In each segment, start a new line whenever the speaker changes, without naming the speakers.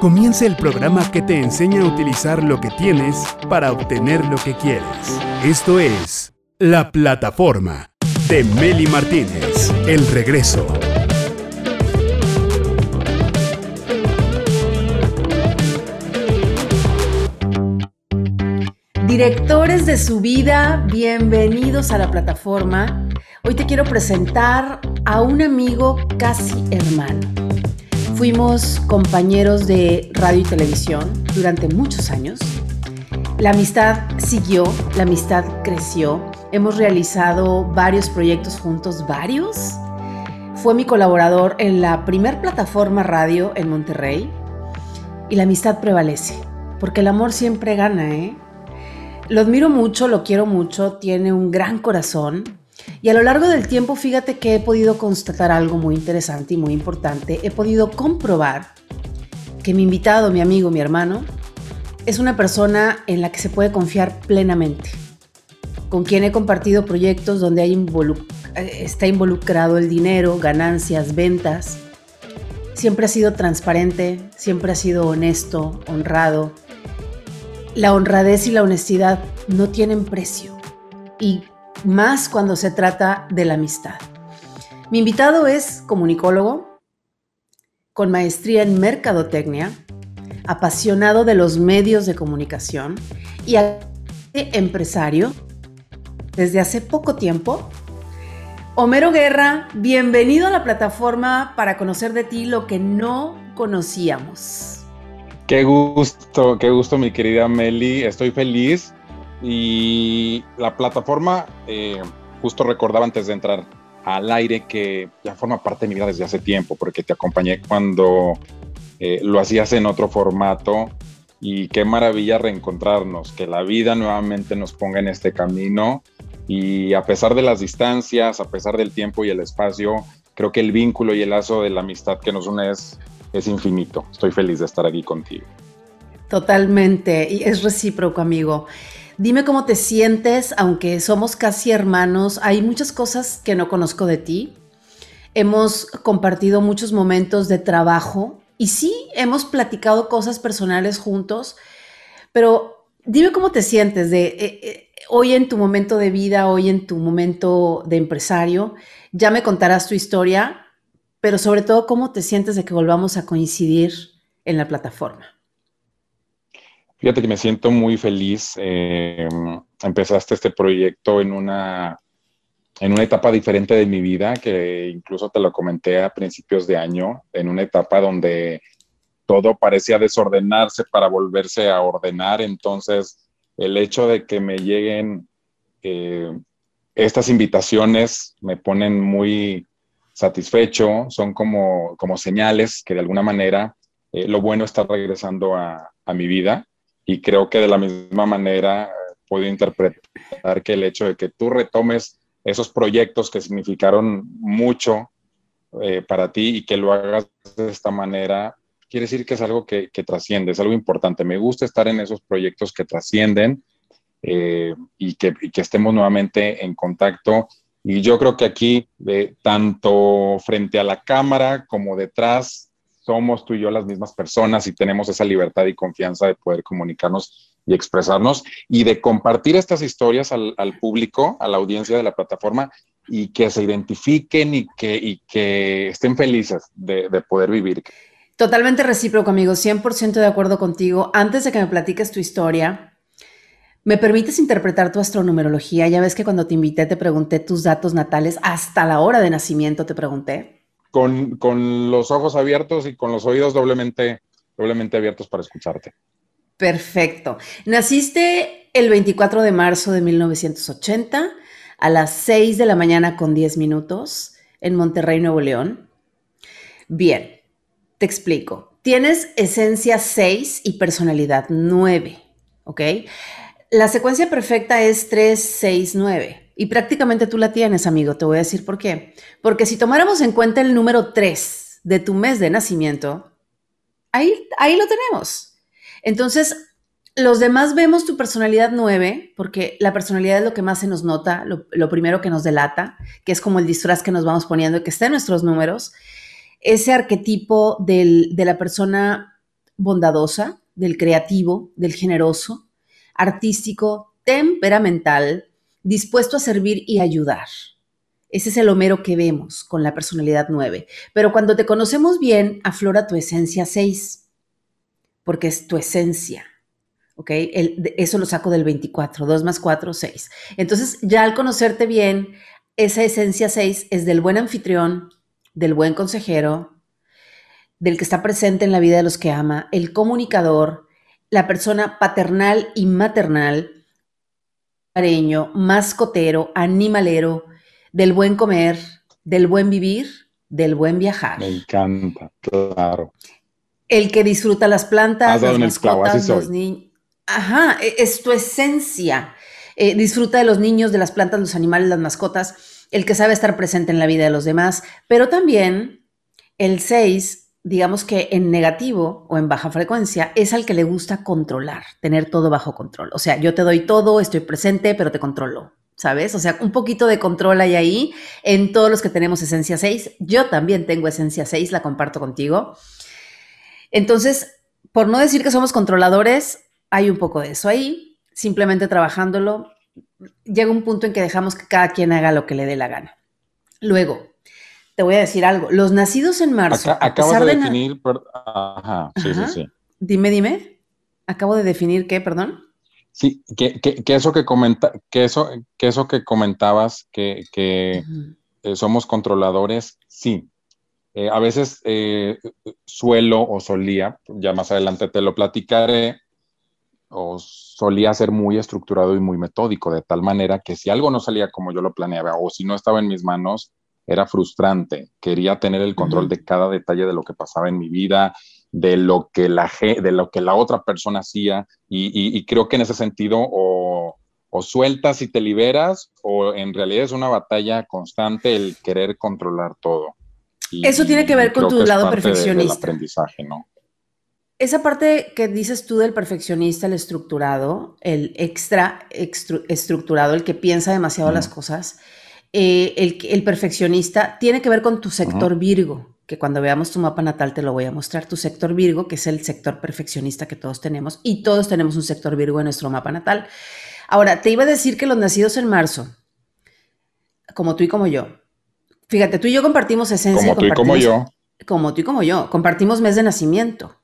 Comienza el programa que te enseña a utilizar lo que tienes para obtener lo que quieres. Esto es La Plataforma de Meli Martínez. El regreso.
Directores de su vida, bienvenidos a la plataforma. Hoy te quiero presentar a un amigo casi hermano. Fuimos compañeros de radio y televisión durante muchos años. La amistad siguió, la amistad creció. Hemos realizado varios proyectos juntos, varios. Fue mi colaborador en la primer plataforma radio en Monterrey. Y la amistad prevalece, porque el amor siempre gana, ¿eh? Lo admiro mucho, lo quiero mucho, tiene un gran corazón. Y a lo largo del tiempo, fíjate que he podido constatar algo muy interesante y muy importante. He podido comprobar que mi invitado, mi amigo, mi hermano, es una persona en la que se puede confiar plenamente, con quien he compartido proyectos donde hay está involucrado el dinero, ganancias, ventas. Siempre ha sido transparente, siempre ha sido honesto, honrado, la honradez y la honestidad no tienen precio, y más cuando se trata de la amistad. Mi invitado es comunicólogo, con maestría en mercadotecnia, apasionado de los medios de comunicación y empresario desde hace poco tiempo. Homero Guerra, bienvenido a la plataforma para conocer de ti lo que no conocíamos.
Qué gusto, qué gusto, mi querida Meli. Estoy feliz. Y la plataforma, eh, justo recordaba antes de entrar al aire que ya forma parte de mi vida desde hace tiempo, porque te acompañé cuando eh, lo hacías en otro formato. Y qué maravilla reencontrarnos, que la vida nuevamente nos ponga en este camino. Y a pesar de las distancias, a pesar del tiempo y el espacio, creo que el vínculo y el lazo de la amistad que nos une es infinito. Estoy feliz de estar aquí contigo.
Totalmente, y es recíproco, amigo. Dime cómo te sientes, aunque somos casi hermanos, hay muchas cosas que no conozco de ti. Hemos compartido muchos momentos de trabajo y sí, hemos platicado cosas personales juntos, pero dime cómo te sientes de eh, eh, hoy en tu momento de vida, hoy en tu momento de empresario. Ya me contarás tu historia, pero sobre todo, ¿cómo te sientes de que volvamos a coincidir en la plataforma?
Fíjate que me siento muy feliz. Eh, empezaste este proyecto en una, en una etapa diferente de mi vida, que incluso te lo comenté a principios de año, en una etapa donde todo parecía desordenarse para volverse a ordenar. Entonces, el hecho de que me lleguen eh, estas invitaciones me ponen muy, satisfecho, son como, como señales que de alguna manera eh, lo bueno está regresando a, a, mi vida y creo que de la misma manera eh, puedo interpretar que el hecho de que tú retomes esos proyectos que significaron mucho eh, para ti y que lo hagas de esta manera, quiere decir que es algo que, que trasciende, es algo importante. Me gusta estar en esos proyectos que trascienden y, que, y que estemos nuevamente en contacto y yo creo que aquí, de, tanto frente a la cámara como detrás, somos tú y yo las mismas personas y tenemos esa libertad y confianza de poder comunicarnos y expresarnos y de compartir estas historias al, público, a la audiencia de la plataforma y que se identifiquen y que, y que estén felices de, de poder vivir.
Totalmente recíproco, amigo, 100% de acuerdo contigo. Antes de que me platiques tu historia, ¿Me permites interpretar tu astronumerología? Ya ves que cuando te invité te pregunté tus datos natales, hasta la hora de nacimiento te pregunté.
Con, con los ojos abiertos y con los oídos doblemente, doblemente abiertos para escucharte.
Perfecto. Naciste el 24 de marzo de 1980 a las 6 de la mañana con 10 minutos en Monterrey, Nuevo León. Bien, te explico. Tienes esencia 6 y personalidad 9, ¿ok? La secuencia perfecta es 3, 6, 9. Y prácticamente tú la tienes, amigo. Te voy a decir por qué. Porque si tomáramos en cuenta el número 3 de tu mes de nacimiento, ahí, ahí lo tenemos. Entonces, los demás vemos tu personalidad 9, porque la personalidad es lo que más se nos nota, lo, primero que nos delata, que es como el disfraz que nos vamos poniendo, que está en nuestros números. Ese arquetipo de la persona bondadosa, del creativo, del generoso, artístico, temperamental, dispuesto a servir y ayudar. Ese es el Homero que vemos con la personalidad 9. Pero cuando te conocemos bien, aflora tu esencia 6, porque es tu esencia. ¿Ok? eso lo saco del 24, 2 más 4, 6. Entonces, ya al conocerte bien, esa esencia 6 es del buen anfitrión, del buen consejero, del que está presente en la vida de los que ama, el comunicador, la persona paternal y maternal, mascotero, animalero, del buen comer, del buen vivir, del buen viajar.
Me encanta, claro.
El que disfruta las plantas, las mascotas, los niños. Ajá, e, es tu esencia. Eh, disfruta de los niños, de las plantas, los animales, las mascotas, el que sabe estar presente en la vida de los demás, pero también el 6 digamos que en negativo o en baja frecuencia, es al que le gusta controlar, tener todo bajo control. O sea, yo te doy todo, estoy presente, pero te controlo, ¿sabes? O sea, un poquito de control hay ahí en todos los que tenemos esencia 6. Yo también tengo esencia 6, la comparto contigo. Entonces, por no decir que somos controladores, hay un poco de eso ahí, simplemente trabajándolo, llega un punto en que dejamos que cada quien haga lo que le dé la gana. Luego, te voy a decir algo. Los nacidos en marzo.
acabo de, definir. Ajá, sí, sí, sí.
Dime, dime. Acabo de definir qué, perdón.
Sí, que, eso que comenta, que eso, que eso que comentabas, que, eh, somos controladores, sí. Eh, a veces eh, suelo o solía, ya más adelante te lo platicaré, o solía ser muy estructurado y muy metódico, de tal manera que si algo no salía como yo lo planeaba o si no estaba en mis manos, era frustrante. Quería tener el control de cada detalle de lo que pasaba en mi vida, de lo que la, de lo que la otra persona hacía. Y, creo que en ese sentido o, sueltas y te liberas o en realidad es una batalla constante el querer controlar todo.
Eso tiene que ver con tu lado perfeccionista.
aprendizaje, ¿no?
Esa parte que dices tú del perfeccionista, el estructurado, el extra estructurado, el que piensa demasiado las cosas, eh, el, perfeccionista, tiene que ver con tu sector Virgo, que cuando veamos tu mapa natal te lo voy a mostrar, tu sector Virgo, que es el sector perfeccionista que todos tenemos, y todos tenemos un sector Virgo en nuestro mapa natal. Ahora, te iba a decir que los nacidos en marzo, como tú y como yo, fíjate, tú y yo compartimos esencia.
Como tú y como yo.
Como tú y como yo, compartimos mes de nacimiento.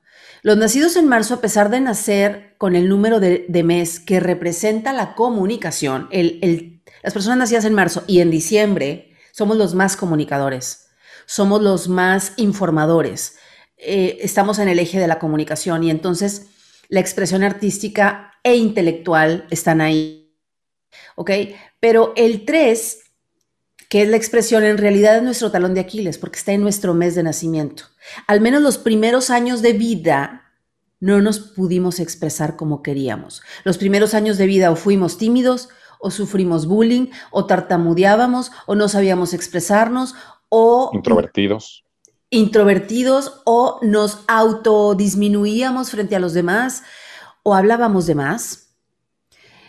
Los nacidos en marzo, a pesar de nacer con el número de, mes que representa la comunicación, el, el las personas nacidas en marzo y en diciembre somos los más comunicadores, somos los más informadores, eh, estamos en el eje de la comunicación y entonces la expresión artística e intelectual están ahí. ¿Ok? Pero el 3, que es la expresión, en realidad es nuestro talón de Aquiles porque está en nuestro mes de nacimiento. Al menos los primeros años de vida no nos pudimos expresar como queríamos. Los primeros años de vida o fuimos tímidos o sufrimos bullying, o tartamudeábamos, o no sabíamos expresarnos, o...
Introvertidos.
Introvertidos, o nos autodisminuíamos frente a los demás, o hablábamos de más.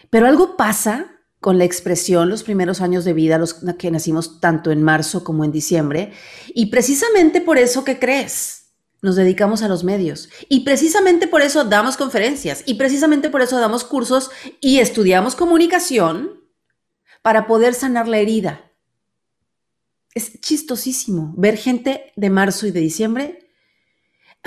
Pero algo pasa con la expresión los primeros años de vida, los que nacimos tanto en marzo como en diciembre, y precisamente por eso que crees nos dedicamos a los medios. Y precisamente por eso damos conferencias y precisamente por eso damos cursos y estudiamos comunicación para poder sanar la herida. Es chistosísimo ver gente de marzo y de diciembre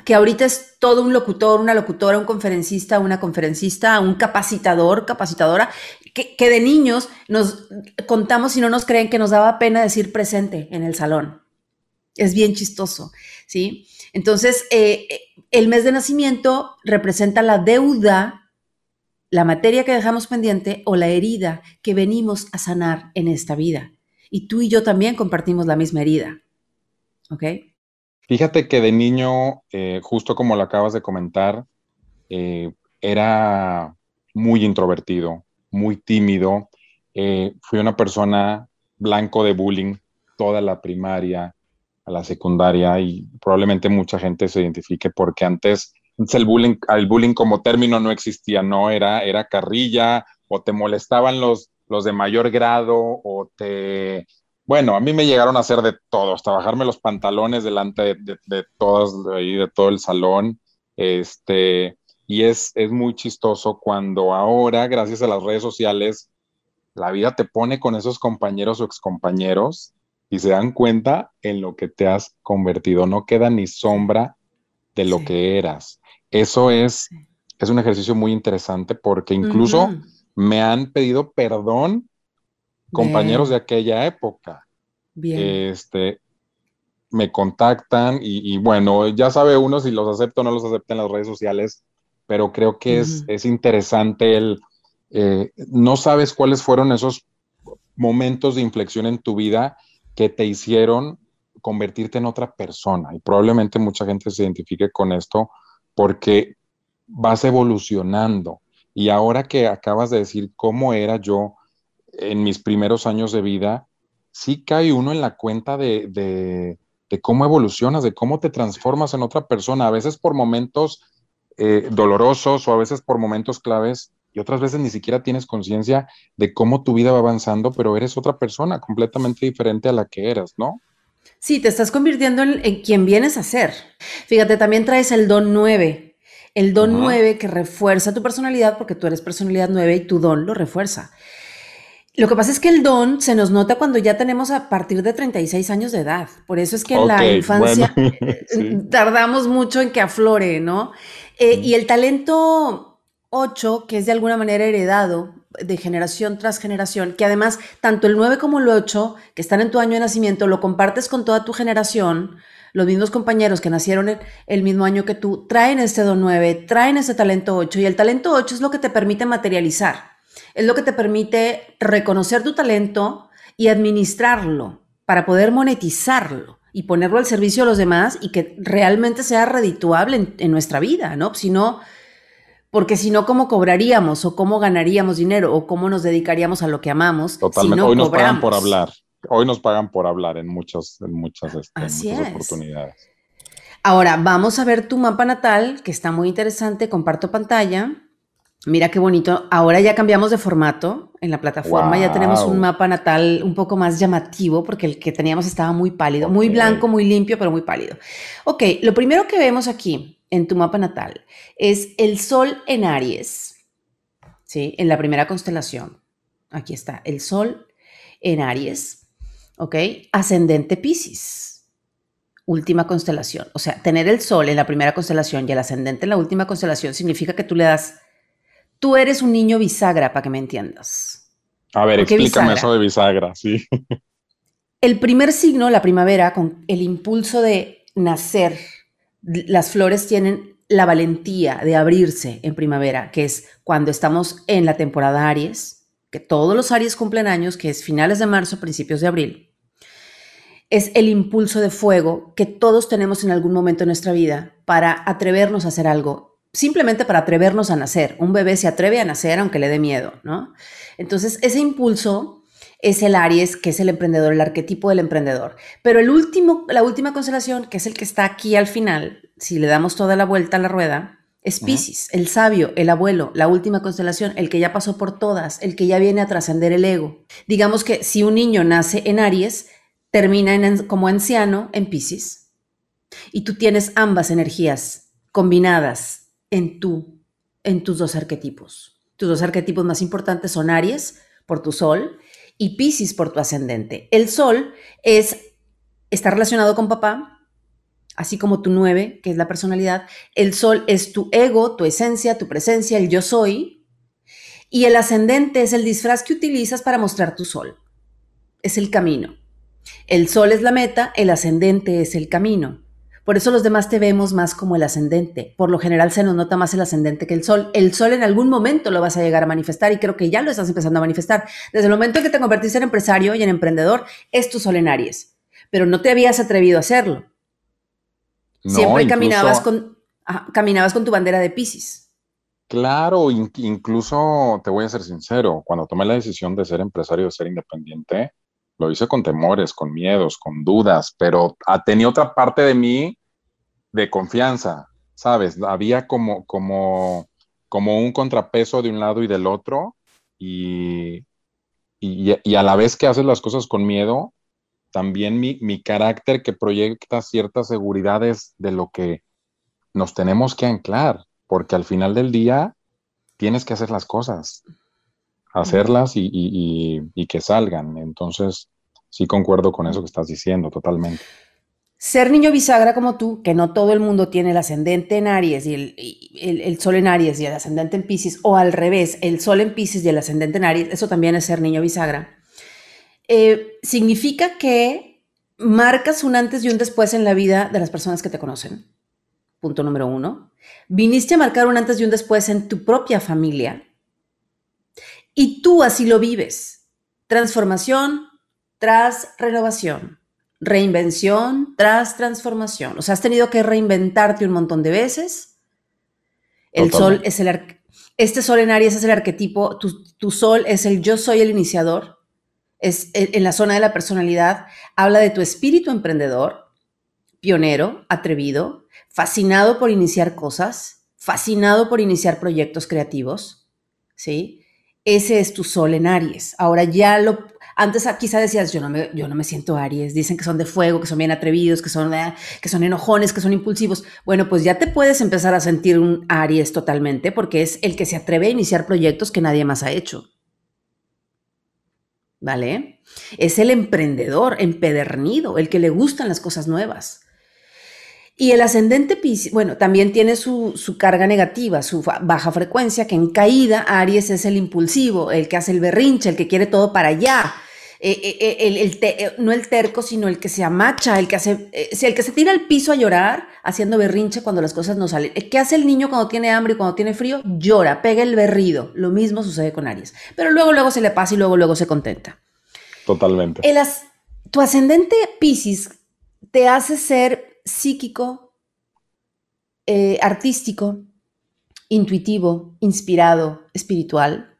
que ahorita es todo un locutor, una locutora, un conferencista, una conferencista, un capacitador, capacitadora, que, que de niños nos contamos y no nos creen que nos daba pena decir presente en el salón. Es bien chistoso, ¿sí? Entonces, eh, el mes de nacimiento representa la deuda, la materia que dejamos pendiente o la herida que venimos a sanar en esta vida. Y tú y yo también compartimos la misma herida. ¿Ok?
Fíjate que de niño, eh, justo como lo acabas de comentar, eh, era muy introvertido, muy tímido. fui una persona blanco de bullying toda la primaria, a la secundaria y probablemente mucha gente se identifique porque antes, el bullying, el bullying como término no existía, no era, era carrilla o te molestaban los, los de mayor grado o te... Bueno, a mí me llegaron a hacer de todo, hasta bajarme los pantalones delante de, de, todos, de, de todo el salón. Este, y es, es muy chistoso cuando ahora, gracias a las redes sociales, la vida te pone con esos compañeros o excompañeros y se dan cuenta en lo que te has convertido. No queda ni sombra de lo que eras. Eso es, es un ejercicio muy interesante porque incluso me han pedido perdón compañeros de aquella época. Bien. Este, me contactan y, bueno, ya sabe uno si los acepta o no los acepta en las redes sociales, pero creo que es, es, interesante el, eh, no sabes cuáles fueron esos momentos de inflexión en tu vida que te hicieron convertirte en otra persona. Y probablemente mucha gente se identifique con esto porque vas evolucionando. Y ahora que acabas de decir cómo era yo en mis primeros años de vida, sí cae uno en la cuenta de, de, cómo evolucionas, de cómo te transformas en otra persona, a veces por momentos eh, dolorosos o a veces por momentos claves y otras veces ni siquiera tienes conciencia de cómo tu vida va avanzando, pero eres otra persona completamente diferente a la que eras, ¿no?
Sí, te estás convirtiendo en, quien vienes a ser. Fíjate, también traes el don 9. El don 9 que refuerza tu personalidad porque tú eres personalidad 9 y tu don lo refuerza. Lo que pasa es que el don se nos nota cuando ya tenemos a partir de 36 años de edad. Por eso es que en la infancia tardamos mucho en que aflore, ¿no? Eh, y el talento 8, que es de alguna manera heredado de generación tras generación, que además tanto el 9 como el 8, que están en tu año de nacimiento, lo compartes con toda tu generación, los mismos compañeros que nacieron el, mismo año que tú, traen este don 9, traen ese talento 8, y el talento 8 es lo que te permite materializar es lo que te permite reconocer tu talento y administrarlo para poder monetizarlo y ponerlo al servicio de los demás y que realmente sea redituable en, nuestra vida, ¿no? Si no, porque si no, ¿cómo cobraríamos o cómo ganaríamos dinero o cómo nos dedicaríamos a lo que amamos?
Totalmente. Hoy nos pagan por hablar. Hoy nos pagan por hablar en muchas, en muchas, este, oportunidades.
Ahora, vamos a ver tu mapa natal, que está muy interesante. Comparto pantalla. Mira qué bonito. Ahora ya cambiamos de formato en la plataforma. Ya tenemos un mapa natal un poco más llamativo porque el que teníamos estaba muy pálido, muy blanco, muy limpio, pero muy pálido. Ok, lo primero que vemos aquí en tu mapa natal es el Sol en Aries. ¿Sí? En la primera constelación. Aquí está, el Sol en Aries. ¿Ok? Ascendente Pisces. Última constelación. O sea, tener el Sol en la primera constelación y el ascendente en la última constelación significa que tú le das Tú eres un niño bisagra, para que me entiendas.
A ver, explícame eso de bisagra, sí.
El primer signo, la primavera, con el impulso de nacer, las flores tienen la valentía de abrirse en primavera, que es cuando estamos en la temporada Aries, que todos los Aries cumplen años, que es finales de marzo, principios de abril. Es el impulso de fuego que todos tenemos en algún momento en nuestra vida para atrevernos a hacer algo simplemente para atrevernos a nacer. Un bebé se atreve a nacer aunque le dé miedo, ¿no? Entonces, ese impulso es el Aries, que es el emprendedor, el arquetipo del emprendedor. Pero el último, la última constelación, que es el que está aquí al final, si le damos toda la vuelta a la rueda, es Pisces, el sabio, el abuelo, la última constelación, el que ya pasó por todas, el que ya viene a trascender el ego. Digamos que si un niño nace en Aries, termina en, como anciano en Pisces. Y tú tienes ambas energías combinadas en, tu, en tus dos arquetipos. Tus dos arquetipos más importantes son Aries por tu Sol y Pisces por tu ascendente. El Sol es, está relacionado con papá, así como tu 9, que es la personalidad. El Sol es tu ego, tu esencia, tu presencia, el yo soy. Y el ascendente es el disfraz que utilizas para mostrar tu Sol. Es el camino. El Sol es la meta, el ascendente es el camino. Por eso los demás te vemos más como el ascendente. Por lo general se nos nota más el ascendente que el sol. El sol en algún momento lo vas a llegar a manifestar y creo que ya lo estás empezando a manifestar. Desde el momento en que te convertiste en empresario y en emprendedor, es tu sol en Aries. Pero no te habías atrevido a hacerlo. Siempre caminabas, con, caminabas con tu bandera de Pisces.
Claro, incluso te voy a ser sincero, cuando tomé la decisión de ser empresario, de ser independiente, lo hice con temores, con miedos, con dudas, pero tenía otra parte de mí de confianza, ¿sabes? Había como, como, como un contrapeso de un lado y del otro y, y, a la vez que haces las cosas con miedo, también mi, mi carácter que proyecta ciertas seguridades de lo que nos tenemos que anclar, porque al final del día tienes que hacer las cosas, hacerlas y, que salgan. Entonces, sí concuerdo con eso que estás diciendo, totalmente.
Ser niño bisagra como tú, que no todo el mundo tiene el ascendente en Aries y el, sol en Aries y el ascendente en Pisces, o al revés, el sol en Pisces y el ascendente en Aries, eso también es ser niño bisagra. Eh, significa que marcas un antes y un después en la vida de las personas que te conocen. Punto número uno. Viniste a marcar un antes y un después en tu propia familia. Y tú así lo vives. Transformación tras renovación. Reinvención tras transformación. O sea, has tenido que reinventarte un montón de veces. El sol es el... Este sol en Aries es el arquetipo, tu, tu sol es el yo soy el iniciador, es en la zona de la personalidad, habla de tu espíritu emprendedor, pionero, atrevido, fascinado por iniciar cosas, fascinado por iniciar proyectos creativos, ¿sí? Ese es tu sol en Aries. Ahora ya lo, antes quizá decías, yo no me, yo no me siento Aries, dicen que son de fuego, que son bien atrevidos, que son, eh, que son enojones, que son impulsivos. Bueno, pues ya te puedes empezar a sentir un Aries totalmente porque es el que se atreve a iniciar proyectos que nadie más ha hecho. ¿Vale? Es el emprendedor empedernido, el que le gustan las cosas nuevas. Y el ascendente Pisces, bueno, también tiene su, carga negativa, su baja frecuencia, que en caída Aries es el impulsivo, el que hace el berrinche, el que quiere todo para allá. Eh, eh, eh, el, no el terco, sino el que se amacha, el que hace, el que se tira al piso a llorar haciendo berrinche cuando las cosas no salen. ¿Qué hace el niño cuando tiene hambre y cuando tiene frío? Llora, pega el berrido. Lo mismo sucede con Aries. Pero luego, luego se le pasa y luego, luego se contenta.
Totalmente.
tu ascendente Pisces te hace ser psíquico, eh, artístico, intuitivo, inspirado, espiritual.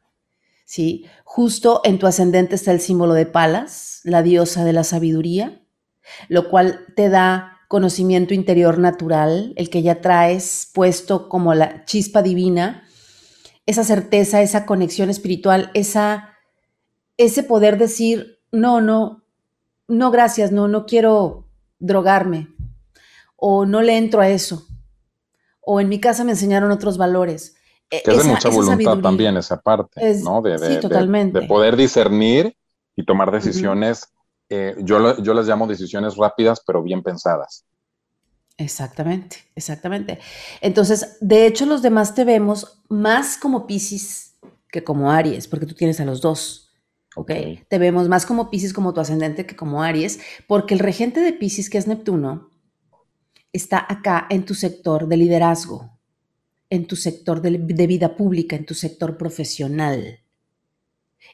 ¿sí? Justo en tu ascendente está el símbolo de Palas, la diosa de la sabiduría, lo cual te da conocimiento interior natural, el que ya traes puesto como la chispa divina, esa certeza, esa conexión espiritual, esa, ese poder decir, no, no, no, gracias, no, no quiero drogarme, o no le entro a eso, o en mi casa me enseñaron otros valores.
E, que es de mucha voluntad también esa parte, ¿no? De, sí, totalmente. De, poder discernir y tomar decisiones, eh, yo, yo las llamo decisiones rápidas, pero bien pensadas.
Exactamente, exactamente. Entonces, de hecho, los demás te vemos más como Pisces que como Aries, porque tú tienes a los dos. ¿ok? Te vemos más como Pisces, como tu ascendente, que como Aries, porque el regente de Pisces, que es Neptuno, está acá en tu sector de liderazgo, en tu sector de, vida pública, en tu sector profesional.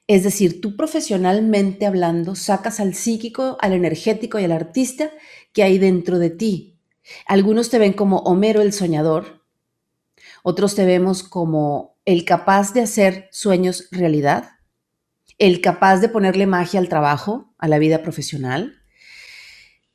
Es decir, tú profesionalmente hablando sacas al psíquico, al energético y al artista que hay dentro de ti. Algunos te ven como Homero el soñador, otros te vemos como el capaz de hacer sueños realidad, el capaz de ponerle magia al trabajo, a la vida profesional.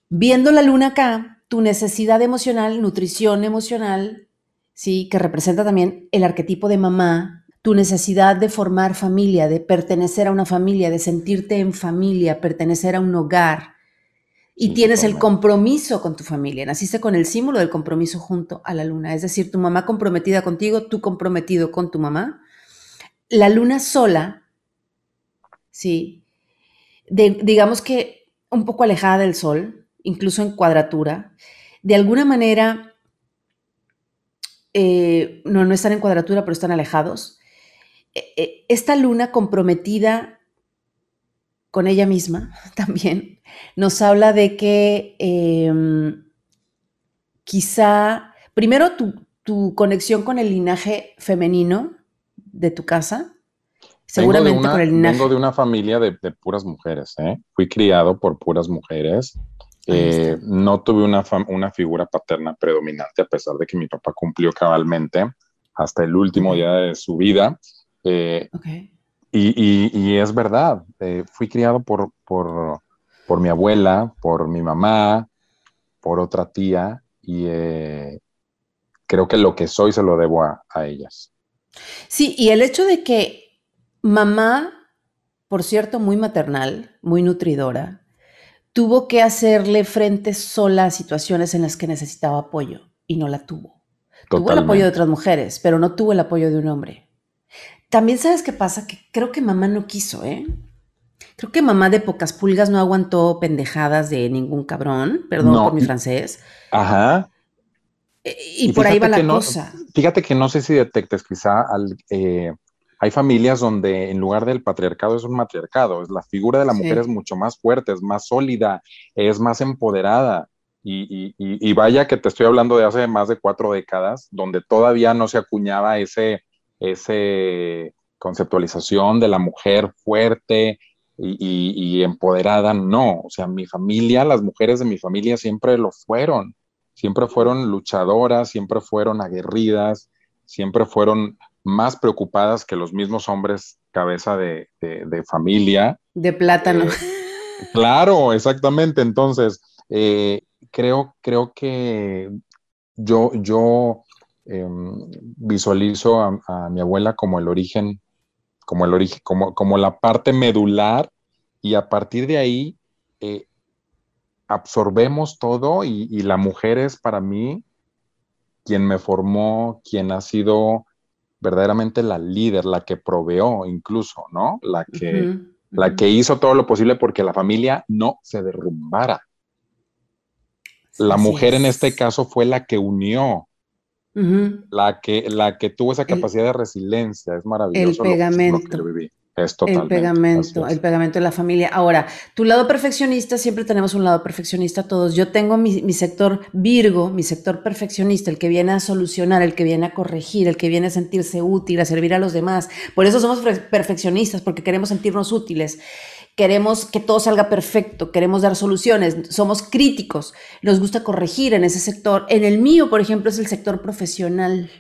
Viendo la luna acá, tu necesidad emocional, nutrición emocional, ¿sí? que representa también el arquetipo de mamá, tu necesidad de formar familia, de pertenecer a una familia, de sentirte en familia, pertenecer a un hogar. Y tienes el compromiso con tu familia. Naciste con el símbolo del compromiso junto a la luna. Es decir, tu mamá comprometida contigo, tú comprometido con tu mamá. La luna sola, sí, digamos que un poco alejada del sol, incluso en cuadratura, de alguna manera, eh, no, no están en cuadratura, pero están alejados. Eh, eh, esta luna comprometida con ella misma también nos habla de que em, quizá, primero tu, conexión con el linaje femenino de tu casa, seguramente
con
el linaje.
Vengo de una familia de, de puras mujeres, fui criado por puras mujeres eh, no tuve una, una figura paterna predominante, a pesar de que mi papá cumplió cabalmente hasta el último día de su vida. Eh, y, es verdad, eh, fui criado por, por, por, mi abuela, por mi mamá, por otra tía, y creo que lo que soy se lo debo a, a ellas.
Sí, y el hecho de que mamá, por cierto, muy maternal, muy nutridora, tuvo que hacerle frente sola a situaciones en las que necesitaba apoyo y no la tuvo. Tuvo el apoyo de otras mujeres, pero no tuvo el apoyo de un hombre. También sabes qué pasa, que creo que mamá no quiso, ¿eh? Creo que mamá de pocas pulgas no aguantó pendejadas de ningún cabrón, perdón por mi francés.
Ajá.
Y, por ahí va la cosa.
Fíjate que no sé si detectes quizá al, eh, hay familias donde en lugar del patriarcado es un matriarcado, es la figura de la mujer es mucho más fuerte, es más sólida, es más empoderada. Y, vaya que te estoy hablando de hace más de cuatro décadas, donde todavía no se acuñaba ese, ese conceptualización de la mujer fuerte y, empoderada, no. O sea, mi familia, las mujeres de mi familia siempre lo fueron, siempre fueron luchadoras, siempre fueron aguerridas, siempre fueron más preocupadas que los mismos hombres cabeza de, familia.
De plátano. Eh,
claro, exactamente. Entonces, eh, creo, creo que yo, yo em, visualizo a, mi abuela como el origen, como el origen, como, como la parte medular, y a partir de ahí eh, absorbemos todo y, y la mujer es para mí quien me formó, quien ha sido verdaderamente la líder, la que proveó incluso, ¿no? La que, la que hizo todo lo posible porque la familia no se derrumbara. La mujer en este caso fue la que unió, la, que, la que tuvo esa capacidad de resiliencia. Es maravilloso.
El pegamento. El pegamento, el pegamento de la familia. Ahora, tu lado perfeccionista, siempre tenemos un lado perfeccionista todos. Yo tengo mi, sector Virgo, mi sector perfeccionista, el que viene a solucionar, el que viene a corregir, el que viene a sentirse útil, a servir a los demás. Por eso somos perfeccionistas, porque queremos sentirnos útiles. Queremos que todo salga perfecto, queremos dar soluciones, somos críticos, nos gusta corregir en ese sector. En el mío, por ejemplo, es el sector profesional.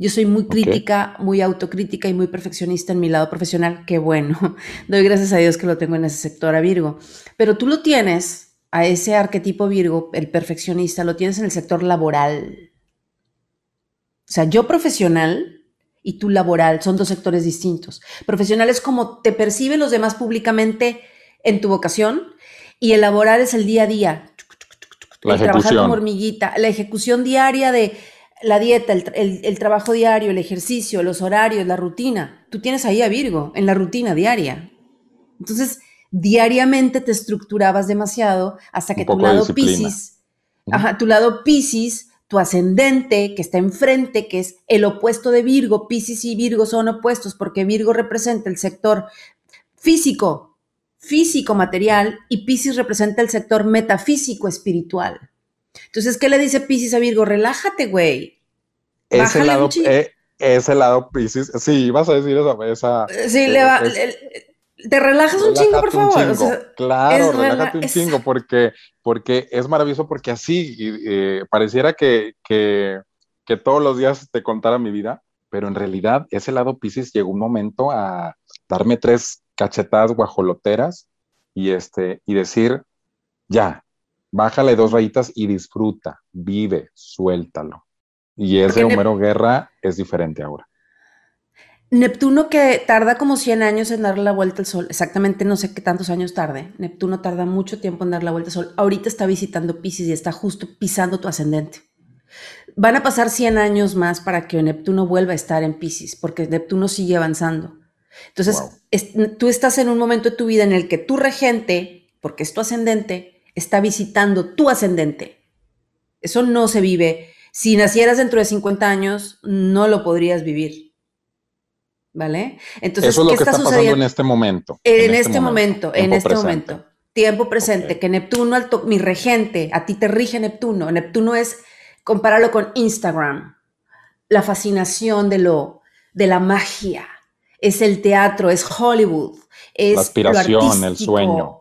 Yo soy muy crítica, muy autocrítica y muy perfeccionista en mi lado profesional. Qué bueno. Doy gracias a Dios que lo tengo en ese sector a Virgo. Pero tú lo tienes, a ese arquetipo Virgo, el perfeccionista, lo tienes en el sector laboral. O sea, yo profesional y tú laboral son dos sectores distintos. Profesional es como te perciben los demás públicamente en tu vocación y el laboral es el día a día.
La el trabajar como
hormiguita, la ejecución diaria de la dieta, el, trabajo diario, el ejercicio, los horarios, la rutina. Tú tienes ahí a Virgo en la rutina diaria. Entonces, diariamente te estructurabas demasiado hasta que tu lado Pisces, tu lado Pisces, tu ascendente que está enfrente, que es el opuesto de Virgo, Pisces y Virgo son opuestos porque Virgo representa el sector físico, físico material y Pisces representa el sector metafísico espiritual. Entonces, ¿qué le dice Pisces a Virgo? Relájate, güey.
Ese lado, eh, ese lado Pisces, sí, vas a decir esa. esa
sí, le va, te relajas un chingo, por
favor. claro, relájate un chingo, porque, porque es maravilloso, porque así eh, pareciera que, que, que, todos los días te contara mi vida, pero en realidad ese lado Pisces llegó un momento a darme tres cachetadas guajoloteras y, este, y decir, ya, bájale dos rayitas y disfruta, vive, suéltalo. Y ese Homero Guerra es diferente ahora.
Neptuno que tarda como 100 años en darle la vuelta al Sol, exactamente no sé qué tantos años tarde. Neptuno tarda mucho tiempo en dar la vuelta al Sol. Ahorita está visitando Pisces y está justo pisando tu ascendente. Van a pasar 100 años más para que Neptuno vuelva a estar en Pisces, porque Neptuno sigue avanzando. Entonces, tú estás en un momento de tu vida en el que tu regente, porque es tu ascendente, está visitando tu ascendente. Eso no se vive. Si nacieras dentro de 50 años, no lo podrías vivir. ¿Vale?
Entonces, Eso es lo que está, pasando en este momento.
En, este, este, momento, en este momento. Tiempo presente, que Neptuno, mi regente, a ti te rige Neptuno. Neptuno es, compáralo con Instagram, la fascinación de lo, de la magia, es el teatro, es Hollywood, es
la aspiración, el sueño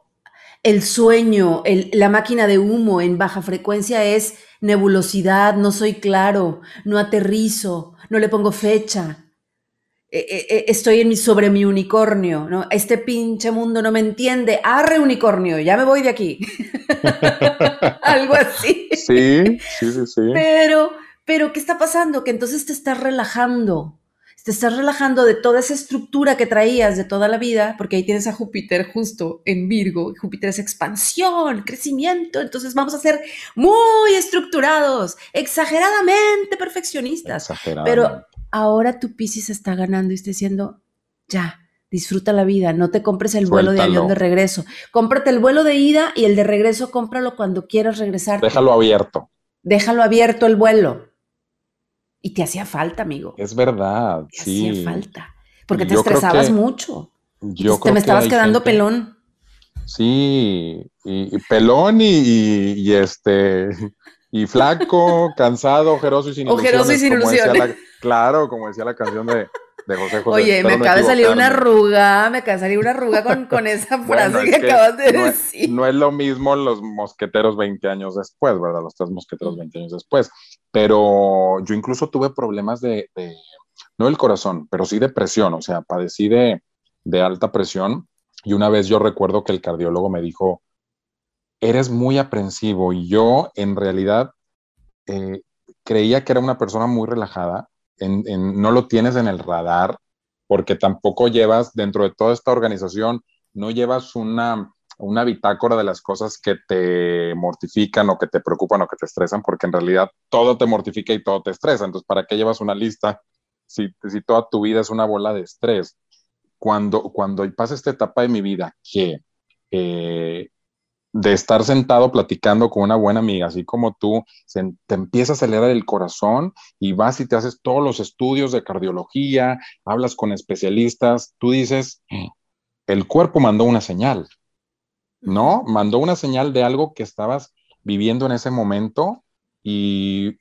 el sueño, la máquina de humo en baja frecuencia es nebulosidad, no soy claro, no aterrizo, no le pongo fecha. E, e, e, estoy en mi, sobre mi unicornio, ¿no? Este pinche mundo no me entiende. Arre unicornio, ya me voy de aquí. Algo así.
Sí, sí, sí, sí.
Pero, pero, ¿qué está pasando? Que entonces te estás relajando. Te estás relajando de toda esa estructura que traías de toda la vida, porque ahí tienes a Júpiter justo en Virgo. Júpiter es expansión, crecimiento, entonces vamos a ser muy estructurados, exageradamente perfeccionistas. Pero ahora tu Pisces está ganando y está diciendo, ya, disfruta la vida, no te compres el vuelo de avión de regreso. Cómprate el vuelo de ida y el de regreso cómpralo cuando quieras regresar.
Déjalo abierto.
Déjalo abierto el vuelo. Y te hacía falta, amigo.
Es verdad,
te hacía falta. Porque te estresabas mucho.
Yo
te me estabas quedando pelón.
Sí, y, pelón y, este y flaco, cansado, ojeroso y sin ilusiones. Ojeroso y sin ilusiones. claro, como decía la canción de,
Oye, me acaba de salir una arruga, me acaba de salir una arruga con, esa frase que, acabas de decir.
no es lo mismo los mosqueteros 20 años después, ¿verdad? Los tres mosqueteros 20 años después. Pero yo incluso tuve problemas de, no del corazón, pero sí de presión, o sea, padecí de, alta presión. Y una vez yo recuerdo que el cardiólogo me dijo, eres muy aprensivo. Y yo en realidad eh, creía que era una persona muy relajada no lo tienes en el radar porque tampoco llevas dentro de toda esta organización, no llevas una, una bitácora de las cosas que te mortifican o que te preocupan o que te estresan, porque en realidad todo te mortifica y todo te estresa. Entonces, ¿para qué llevas una lista si, si toda tu vida es una bola de estrés? Cuando, cuando pasa esta etapa de mi vida que eh, de estar sentado platicando con una buena amiga, así como tú, te empieza a acelerar el corazón y vas y te haces todos los estudios de cardiología, hablas con especialistas, tú dices, el cuerpo mandó una señal, ¿no? Mandó una señal de algo que estabas viviendo en ese momento y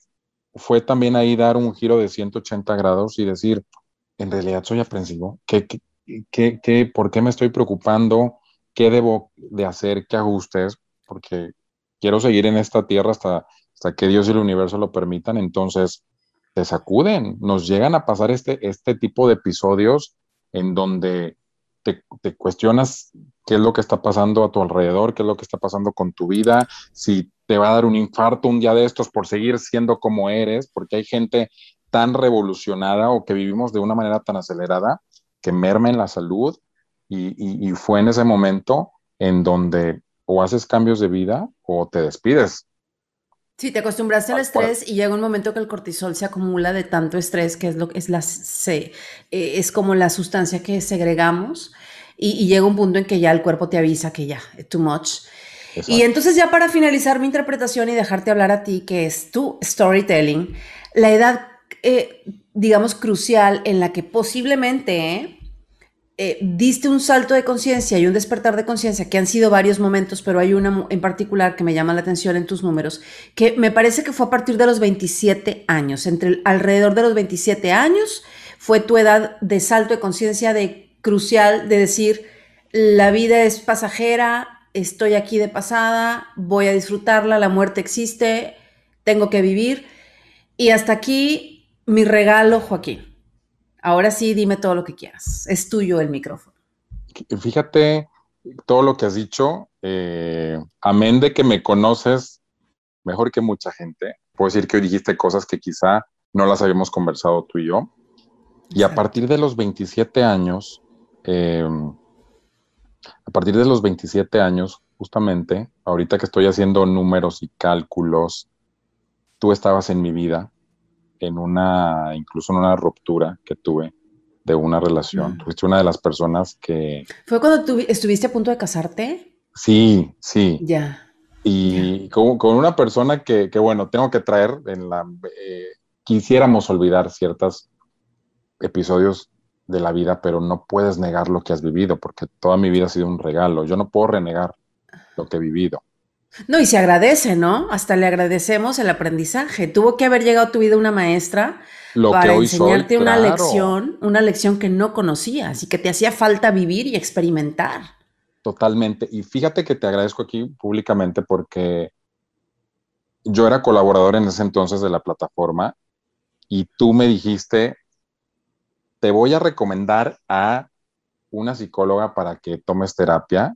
fue también ahí dar un giro de 180 grados y decir, en realidad soy aprensivo, ¿Qué, qué, qué, por qué me estoy preocupando? Qué debo de hacer, qué ajustes, porque quiero seguir en esta tierra hasta, hasta que Dios y el universo lo permitan, entonces te sacuden, nos llegan a pasar este, este tipo de episodios en donde te, te, cuestionas qué es lo que está pasando a tu alrededor, qué es lo que está pasando con tu vida, si te va a dar un infarto un día de estos por seguir siendo como eres, porque hay gente tan revolucionada o que vivimos de una manera tan acelerada que merma en la salud y, fue en ese momento en donde o haces cambios de vida o te despides.
Sí, te acostumbraste al estrés y llega un momento que el cortisol se acumula de tanto estrés, que es lo que es la se, eh, es como la sustancia que segregamos y, llega un punto en que ya el cuerpo te avisa que ya, es too much. Y entonces ya para finalizar mi interpretación y dejarte hablar a ti, que es tu storytelling, la edad, eh, digamos, crucial en la que posiblemente, ¿eh? Eh, diste un salto de conciencia y un despertar de conciencia, que han sido varios momentos, pero hay una en particular que me llama la atención en tus números, que me parece que fue a partir de los 27 años, entre alrededor de los 27 años fue tu edad de salto de conciencia, de crucial, de decir, la vida es pasajera, estoy aquí de pasada, voy a disfrutarla, la muerte existe, tengo que vivir. Y hasta aquí mi regalo, Joaquín. Ahora sí, dime todo lo que quieras. Es tuyo el micrófono.
Fíjate todo lo que has dicho. Eh, amén de que me conoces mejor que mucha gente. Puedo decir que hoy dijiste cosas que quizá no las habíamos conversado tú y yo. Y a partir de los 27 años, em, a partir de los 27 años, justamente, ahorita que estoy haciendo números y cálculos, tú estabas en mi vida, en una, incluso en una ruptura que tuve de una relación. Mm. Fuiste una de las personas que...
¿Fue cuando tú estuviste a punto de casarte?
Sí, sí.
Ya.
Y Con, una persona que, bueno, tengo que traer en la... Eh, quisiéramos olvidar ciertos episodios de la vida, pero no puedes negar lo que has vivido, porque toda mi vida ha sido un regalo. Yo no puedo renegar lo que he vivido.
No, y se agradece, ¿no? Hasta le agradecemos el aprendizaje. Tuvo que haber llegado a tu vida una maestra para enseñarte una lección, una lección que no conocías y que te hacía falta vivir y experimentar.
Totalmente. Y fíjate que te agradezco aquí públicamente porque yo era colaborador en ese entonces de la plataforma y tú me dijiste, te voy a recomendar a una psicóloga para que tomes terapia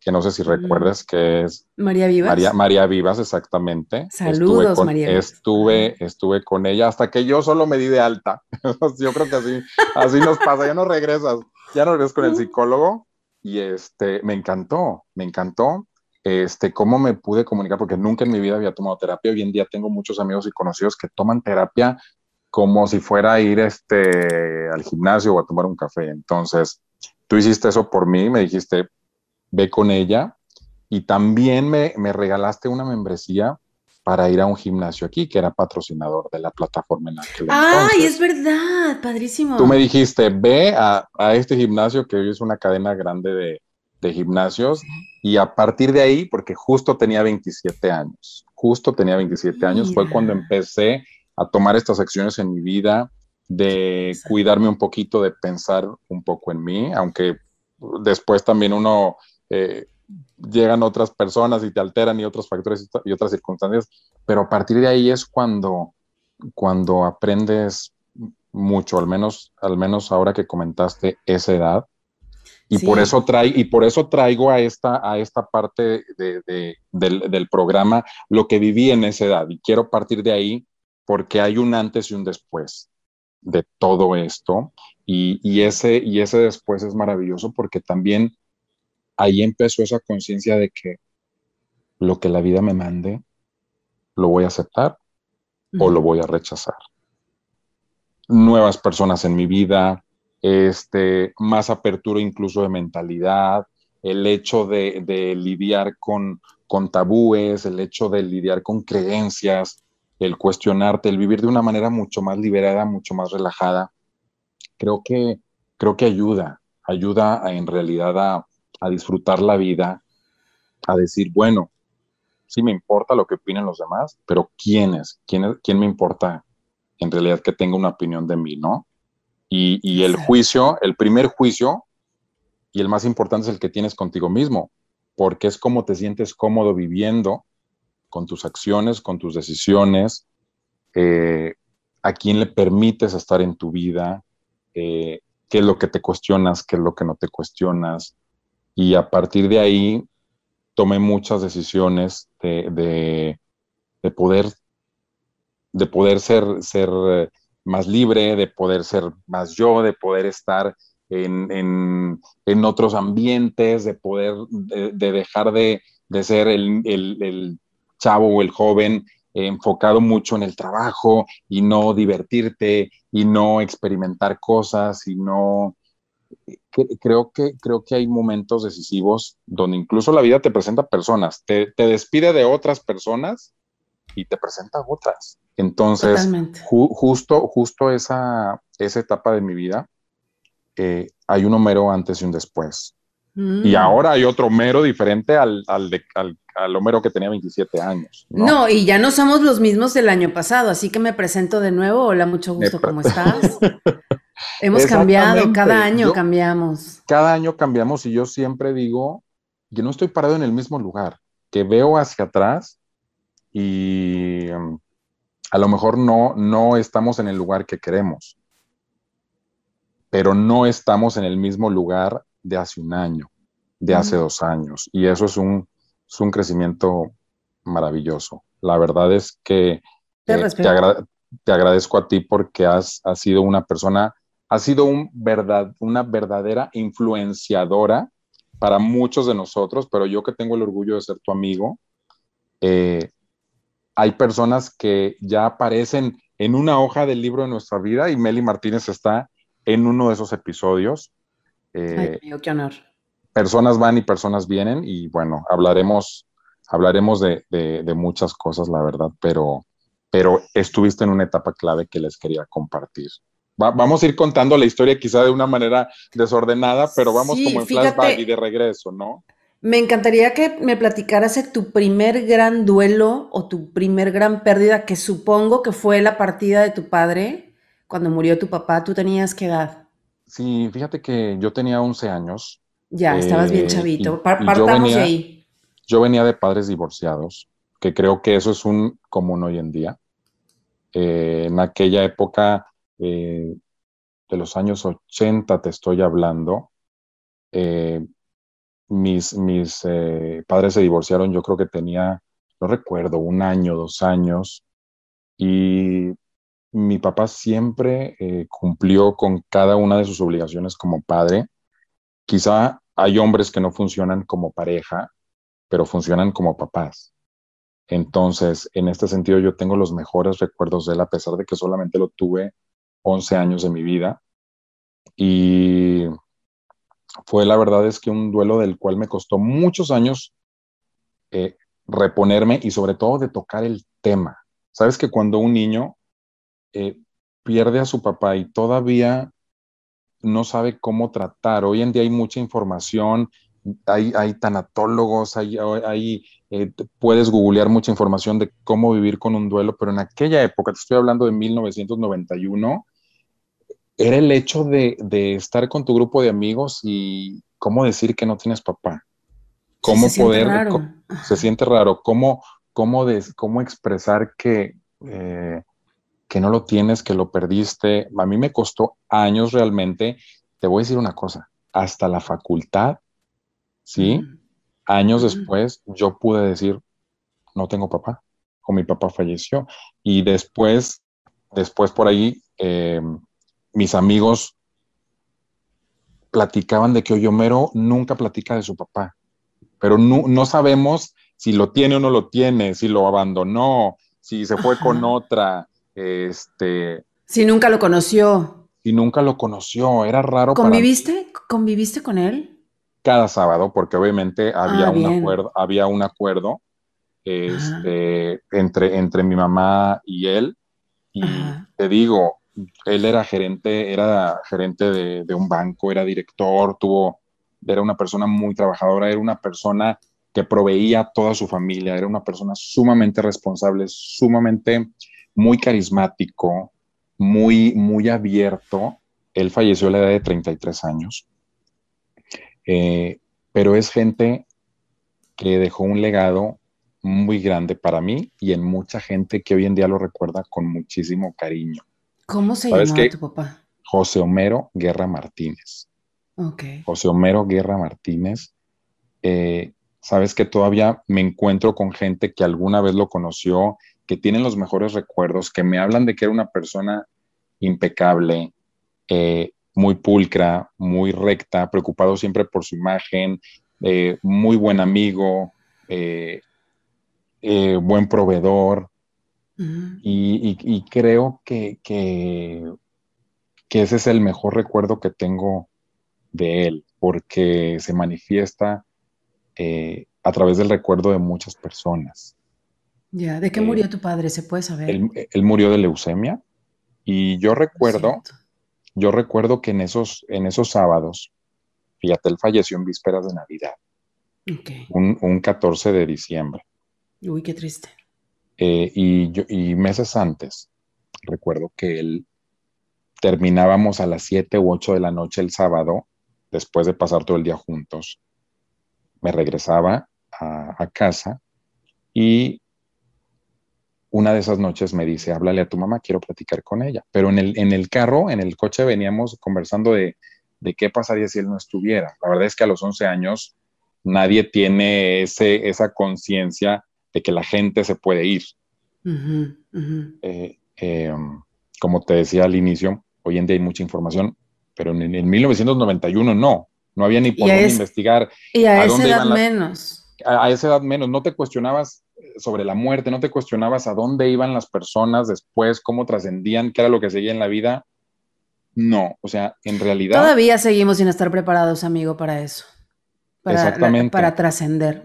que no sé si recuerdes, que es
María Vivas.
María, María Vivas, exactamente.
Saludos,
estuve con,
María.
Estuve, estuve con ella hasta que yo solo me di de alta. yo creo que así, así nos pasa, ya no regresas, ya no regresas con el psicólogo y este, me encantó, me encantó. Este, cómo me pude comunicar, porque nunca en mi vida había tomado terapia. Hoy en día tengo muchos amigos y conocidos que toman terapia como si fuera a ir este, al gimnasio o a tomar un café. Entonces, tú hiciste eso por mí, me dijiste, ve con ella y también me, me, regalaste una membresía para ir a un gimnasio aquí, que era patrocinador de la plataforma en aquel
¡Ay, es verdad! Padrísimo.
Tú me dijiste, ve a, a este gimnasio, que hoy es una cadena grande de, de gimnasios, y a partir de ahí, porque justo tenía 27 años, justo tenía 27 Mira. años, fue cuando empecé a tomar estas acciones en mi vida, de cuidarme un poquito, de pensar un poco en mí, aunque después también uno eh, llegan otras personas y te alteran y otros factores y otras circunstancias, pero a partir de ahí es cuando, cuando aprendes mucho, al menos, al menos ahora que comentaste esa edad. Y, sí. por eso trae, y por eso traigo a esta, a esta parte de, de, del, del programa lo que viví en esa edad. Y quiero partir de ahí porque hay un antes y un después de todo esto. Y, y, ese, y ese después es maravilloso porque también ahí empezó esa conciencia de que lo que la vida me mande, lo voy a aceptar uh -huh. o lo voy a rechazar. Nuevas personas en mi vida, este, más apertura incluso de mentalidad, el hecho de, de lidiar con, con tabúes, el hecho de lidiar con creencias, el cuestionarte, el vivir de una manera mucho más liberada, mucho más relajada, creo que, creo que ayuda, ayuda a, en realidad a, a disfrutar la vida, a decir, bueno, sí me importa lo que opinen los demás, pero ¿quién es? ¿Quién, es, quién me importa en realidad que tenga una opinión de mí, no? Y, y el juicio, el primer juicio, y el más importante es el que tienes contigo mismo, porque es como te sientes cómodo viviendo con tus acciones, con tus decisiones, eh, a quién le permites estar en tu vida, eh, qué es lo que te cuestionas, qué es lo que no te cuestionas. Y a partir de ahí tomé muchas decisiones de, de, de poder, de poder ser, ser eh, más libre, de poder ser más yo, de poder estar en, en, otros ambientes, de poder, de, de dejar de, de ser el, el, chavo o el joven enfocado mucho en el trabajo y no divertirte y no experimentar cosas y no... Creo que, creo que hay momentos decisivos donde incluso la vida te presenta personas, te, te despide de otras personas y te presenta otras. Entonces, ju justo, justo esa, esa etapa de mi vida, eh, hay un Homero antes y un después. Mm. Y ahora hay otro Homero diferente al, al, de, al, al, Homero que tenía 27 años.
¿no? no, y ya no somos los mismos del año pasado, así que me presento de nuevo. Hola, mucho gusto, ¿cómo estás? Hemos cambiado, cada año yo, cambiamos.
Cada año cambiamos y yo siempre digo, yo no estoy parado en el mismo lugar, que veo hacia atrás y um, a lo mejor no, no estamos en el lugar que queremos, pero no estamos en el mismo lugar de hace un año, de hace dos años. Y eso es un, es un crecimiento maravilloso. La verdad es que
te,
eh, te, agra te, agradezco a ti porque has, has sido una persona, has sido un verdad, una verdadera influenciadora para muchos de nosotros, pero yo que tengo el orgullo de ser tu amigo, eh, hay personas que ya aparecen en una hoja del libro de nuestra vida y Meli Martínez está en uno de esos episodios.
Eh, Ay, qué honor.
Personas van y personas vienen y bueno, hablaremos, hablaremos de, de, de muchas cosas, la verdad, pero, pero estuviste en una etapa clave que les quería compartir. Va, vamos a ir contando la historia quizá de una manera desordenada, pero vamos
sí,
como en
fíjate,
flashback y de regreso, ¿no?
Me encantaría que me platicaras de tu primer gran duelo o tu primer gran pérdida, que supongo que fue la partida de tu padre cuando murió tu papá. ¿Tú tenías qué edad?
Sí, fíjate que yo tenía 11 años.
Ya, estabas eh, bien chavito.
Y, Partamos yo venía, de ahí. Yo venía de padres divorciados, que creo que eso es un común hoy en día. Eh, en aquella época eh, de los años 80 te estoy hablando, eh, mis, mis eh, padres se divorciaron, yo creo que tenía, no recuerdo, un año, dos años, y mi papá siempre cumplió con cada una de sus obligaciones como padre. Quizá hay hombres que no funcionan como pareja, pero funcionan como papás. Entonces, en este sentido, yo tengo los mejores recuerdos de él, a pesar de que solamente lo tuve 11 años de mi vida. Y fue la verdad es que un duelo del cual me costó muchos años eh, reponerme y sobre todo de tocar el tema. Sabes que cuando un niño eh, pierde a su papá y todavía no sabe cómo tratar, hoy en día hay mucha información, hay, hay tanatólogos, hay, hay eh, puedes googlear mucha información de cómo vivir con un duelo, pero en aquella época, te estoy hablando de 1991, era el hecho de, estar con tu grupo de amigos y cómo decir que no tienes papá. Cómo poder, se siente raro, cómo, cómo, cómo expresar que, eh, que no lo tienes, que lo perdiste. A mí me costó años realmente. Te voy a decir una cosa, hasta la facultad, ¿sí? Años después yo pude decir, no tengo papá, o mi papá falleció. Y después, después por ahí, eh, mis amigos platicaban de que Oyomero nunca platica de su papá, pero no, sabemos si lo tiene o no lo tiene, si lo abandonó, si se fue con otra, este...
Si nunca lo conoció.
Si nunca lo conoció, era raro.
¿Conviviste? ¿Conviviste con él?
Cada sábado, porque obviamente había ah, un acuerdo, había un acuerdo este, entre, entre mi mamá y él. Y te digo, él era gerente, era gerente de, un banco, era director, tuvo, era una persona muy trabajadora, era una persona que proveía a toda su familia, era una persona sumamente responsable, sumamente muy carismático, muy, muy abierto. Él falleció a la edad de 33 años, eh, pero es gente que dejó un legado muy grande para mí y en mucha gente que hoy en día lo recuerda con muchísimo cariño.
¿Cómo se llama tu papá?
José Homero Guerra Martínez.
Ok.
José Homero Guerra Martínez. Eh, sabes que todavía me encuentro con gente que alguna vez lo conoció, que tienen los mejores recuerdos, que me hablan de que era una persona impecable, eh, muy pulcra, muy recta, preocupado siempre por su imagen, eh, muy buen amigo, buen proveedor, y, creo que, que, ese es el mejor recuerdo que tengo de él, porque se manifiesta eh, a través del recuerdo de muchas personas.
Ya, ¿de qué murió eh, tu padre? ¿Se puede saber?
Él, murió de leucemia y yo recuerdo, yo recuerdo que en esos, en esos sábados, fíjate, él falleció en vísperas de Navidad, un, un 14 de diciembre.
Uy, qué triste.
Eh, y, meses antes, recuerdo que él terminábamos a las 7 u 8 de la noche el sábado, después de pasar todo el día juntos. Me regresaba a, casa y una de esas noches me dice, háblale a tu mamá, quiero platicar con ella. Pero en el, en el carro, en el coche, veníamos conversando de, de, qué pasaría si él no estuviera. La verdad es que a los 11 años nadie tiene ese, esa conciencia de que la gente se puede ir. Eh, em, como te decía al inicio, hoy en día hay mucha información, pero en, 1991 no, no había ni por dónde investigar.
Y a, esa edad menos.
A, esa edad menos, no te cuestionabas sobre la muerte, no te cuestionabas a dónde iban las personas después, cómo trascendían, qué era lo que seguía en la vida. No, o sea, en realidad.
Todavía seguimos sin estar preparados, amigo, para eso. Para, Exactamente. Para trascender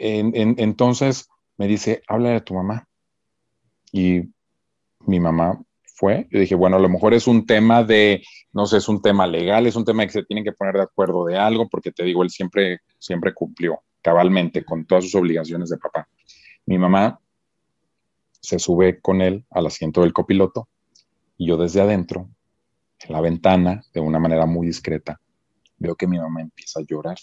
entonces me dice, háblale a tu mamá. Y mi mamá fue. Yo dije, bueno, a lo mejor es un tema de, no sé, es un tema legal, es un tema que se tienen que poner de acuerdo de algo, porque te digo, él siempre, siempre cumplió cabalmente con todas sus obligaciones de papá. Mi mamá se sube con él al asiento del copiloto y yo desde adentro, en la ventana, de una manera muy discreta, veo que mi mamá empieza a llorar.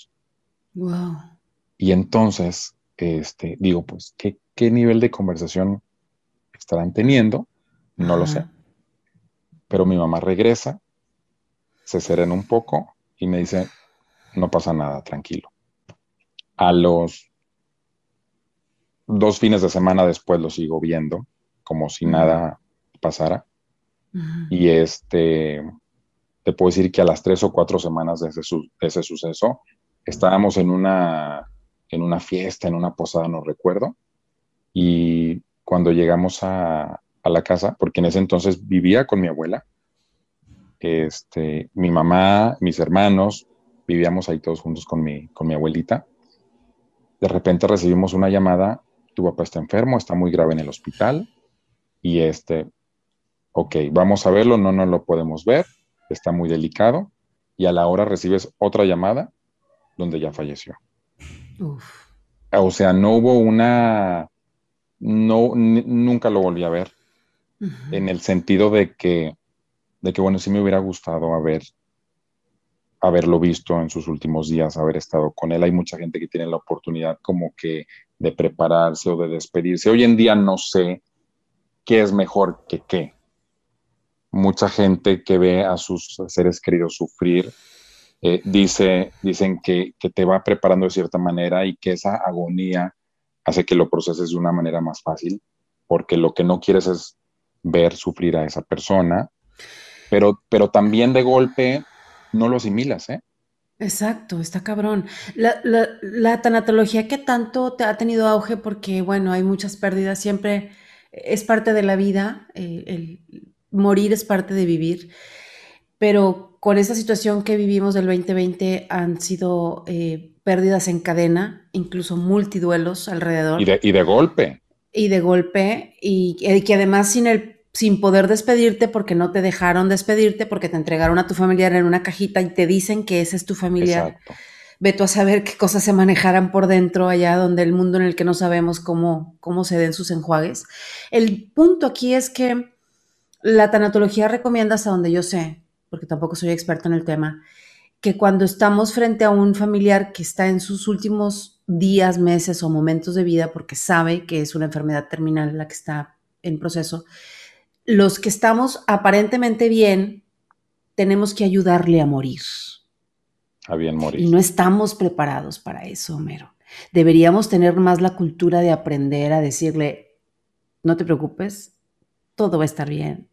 Wow.
Y entonces, este, digo, pues, ¿qué, nivel de conversación estarán teniendo? No lo sé. Pero mi mamá regresa, se serena un poco y me dice, no pasa nada, tranquilo. A los dos fines de semana después lo sigo viendo, como si nada pasara. Y este, te puedo decir que a las tres o cuatro semanas de ese, suceso, estábamos en una, en una fiesta, en una posada, no recuerdo. Y cuando llegamos a, la casa, porque en ese entonces vivía con mi abuela, este, mi mamá, mis hermanos, vivíamos ahí todos juntos con mi, con mi abuelita. De repente recibimos una llamada, tu papá está enfermo, está muy grave en el hospital y este, ok, vamos a verlo, no, no lo podemos ver, está muy delicado y a la hora recibes otra llamada donde ya falleció. O sea, no hubo una, no, nunca lo volví a ver, en el sentido de que de que, bueno, sí me hubiera gustado haber, haberlo visto en sus últimos días, haber estado con él. Hay mucha gente que tiene la oportunidad como que de prepararse o de despedirse. Hoy en día no sé qué es mejor que qué. Mucha gente que ve a sus seres queridos sufrir, eh, dice, dicen que, que te va preparando de cierta manera y que esa agonía hace que lo proceses de una manera más fácil, porque lo que no quieres es ver sufrir a esa persona pero, pero también de golpe no lo asimilas, ¿eh?
Exacto, está cabrón. La, la, tanatología que tanto te ha tenido auge porque, bueno, hay muchas pérdidas, siempre es parte de la vida, eh, el morir es parte de vivir, pero con esta situación que vivimos del 2020 han sido eh, pérdidas en cadena, incluso multiduelos alrededor.
Y de, y de golpe.
Y de golpe, y que además sin el sin poder despedirte porque no te dejaron despedirte, porque te entregaron a tu familiar en una cajita y te dicen que ese es tu familiar. Ve tú a saber qué cosas se manejarán por dentro, allá donde el mundo en el que no sabemos cómo, cómo se den sus enjuagues. El punto aquí es que la tanatología recomienda, hasta donde yo sé, porque tampoco soy experto en el tema, que cuando estamos frente a un familiar que está en sus últimos días, meses o momentos de vida, porque sabe que es una enfermedad terminal la que está en proceso, los que estamos aparentemente bien, tenemos que ayudarle a morir.
A bien morir.
Y no estamos preparados para eso, Homero. Deberíamos tener más la cultura de aprender a decirle, no te preocupes, todo va a estar bien.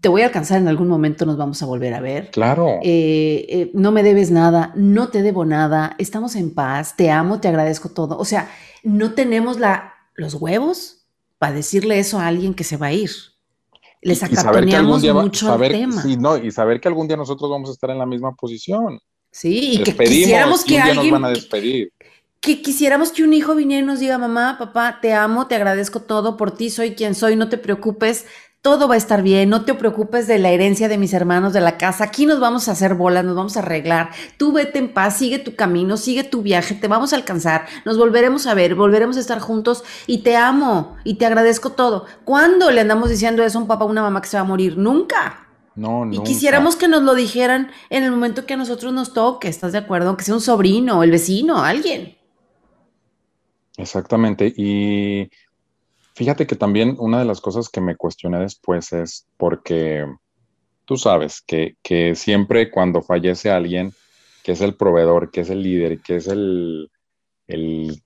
Te voy a alcanzar en algún momento, nos vamos a volver a ver.
Claro.
Eh, eh, no me debes nada, no te debo nada, estamos en paz, te amo, te agradezco todo. O sea, no tenemos la, los huevos para decirle eso a alguien que se va a ir. Les acatoneamos mucho el tema.
Sí, no, y saber que algún día nosotros vamos a estar en la misma posición.
Sí, y que quisiéramos que alguien...
Nos van a despedir.
Que quisiéramos que un hijo viniera y nos diga, mamá, papá, te amo, te agradezco todo por ti, soy quien soy, no te preocupes, todo va a estar bien, no te preocupes de la herencia de mis hermanos de la casa, aquí nos vamos a hacer bolas, nos vamos a arreglar, tú vete en paz, sigue tu camino, sigue tu viaje, te vamos a alcanzar, nos volveremos a ver, volveremos a estar juntos y te amo y te agradezco todo. ¿Cuándo le andamos diciendo eso a un papá o una mamá que se va a morir? Nunca.
No, no.
Y quisiéramos que nos lo dijeran en el momento que a nosotros nos toque, ¿estás de acuerdo? Que sea un sobrino, el vecino, alguien.
Exactamente. Y Fíjate que también una de las cosas que me cuestioné después es porque tú sabes que, siempre cuando fallece alguien, que es el proveedor, que es el líder, que es el, el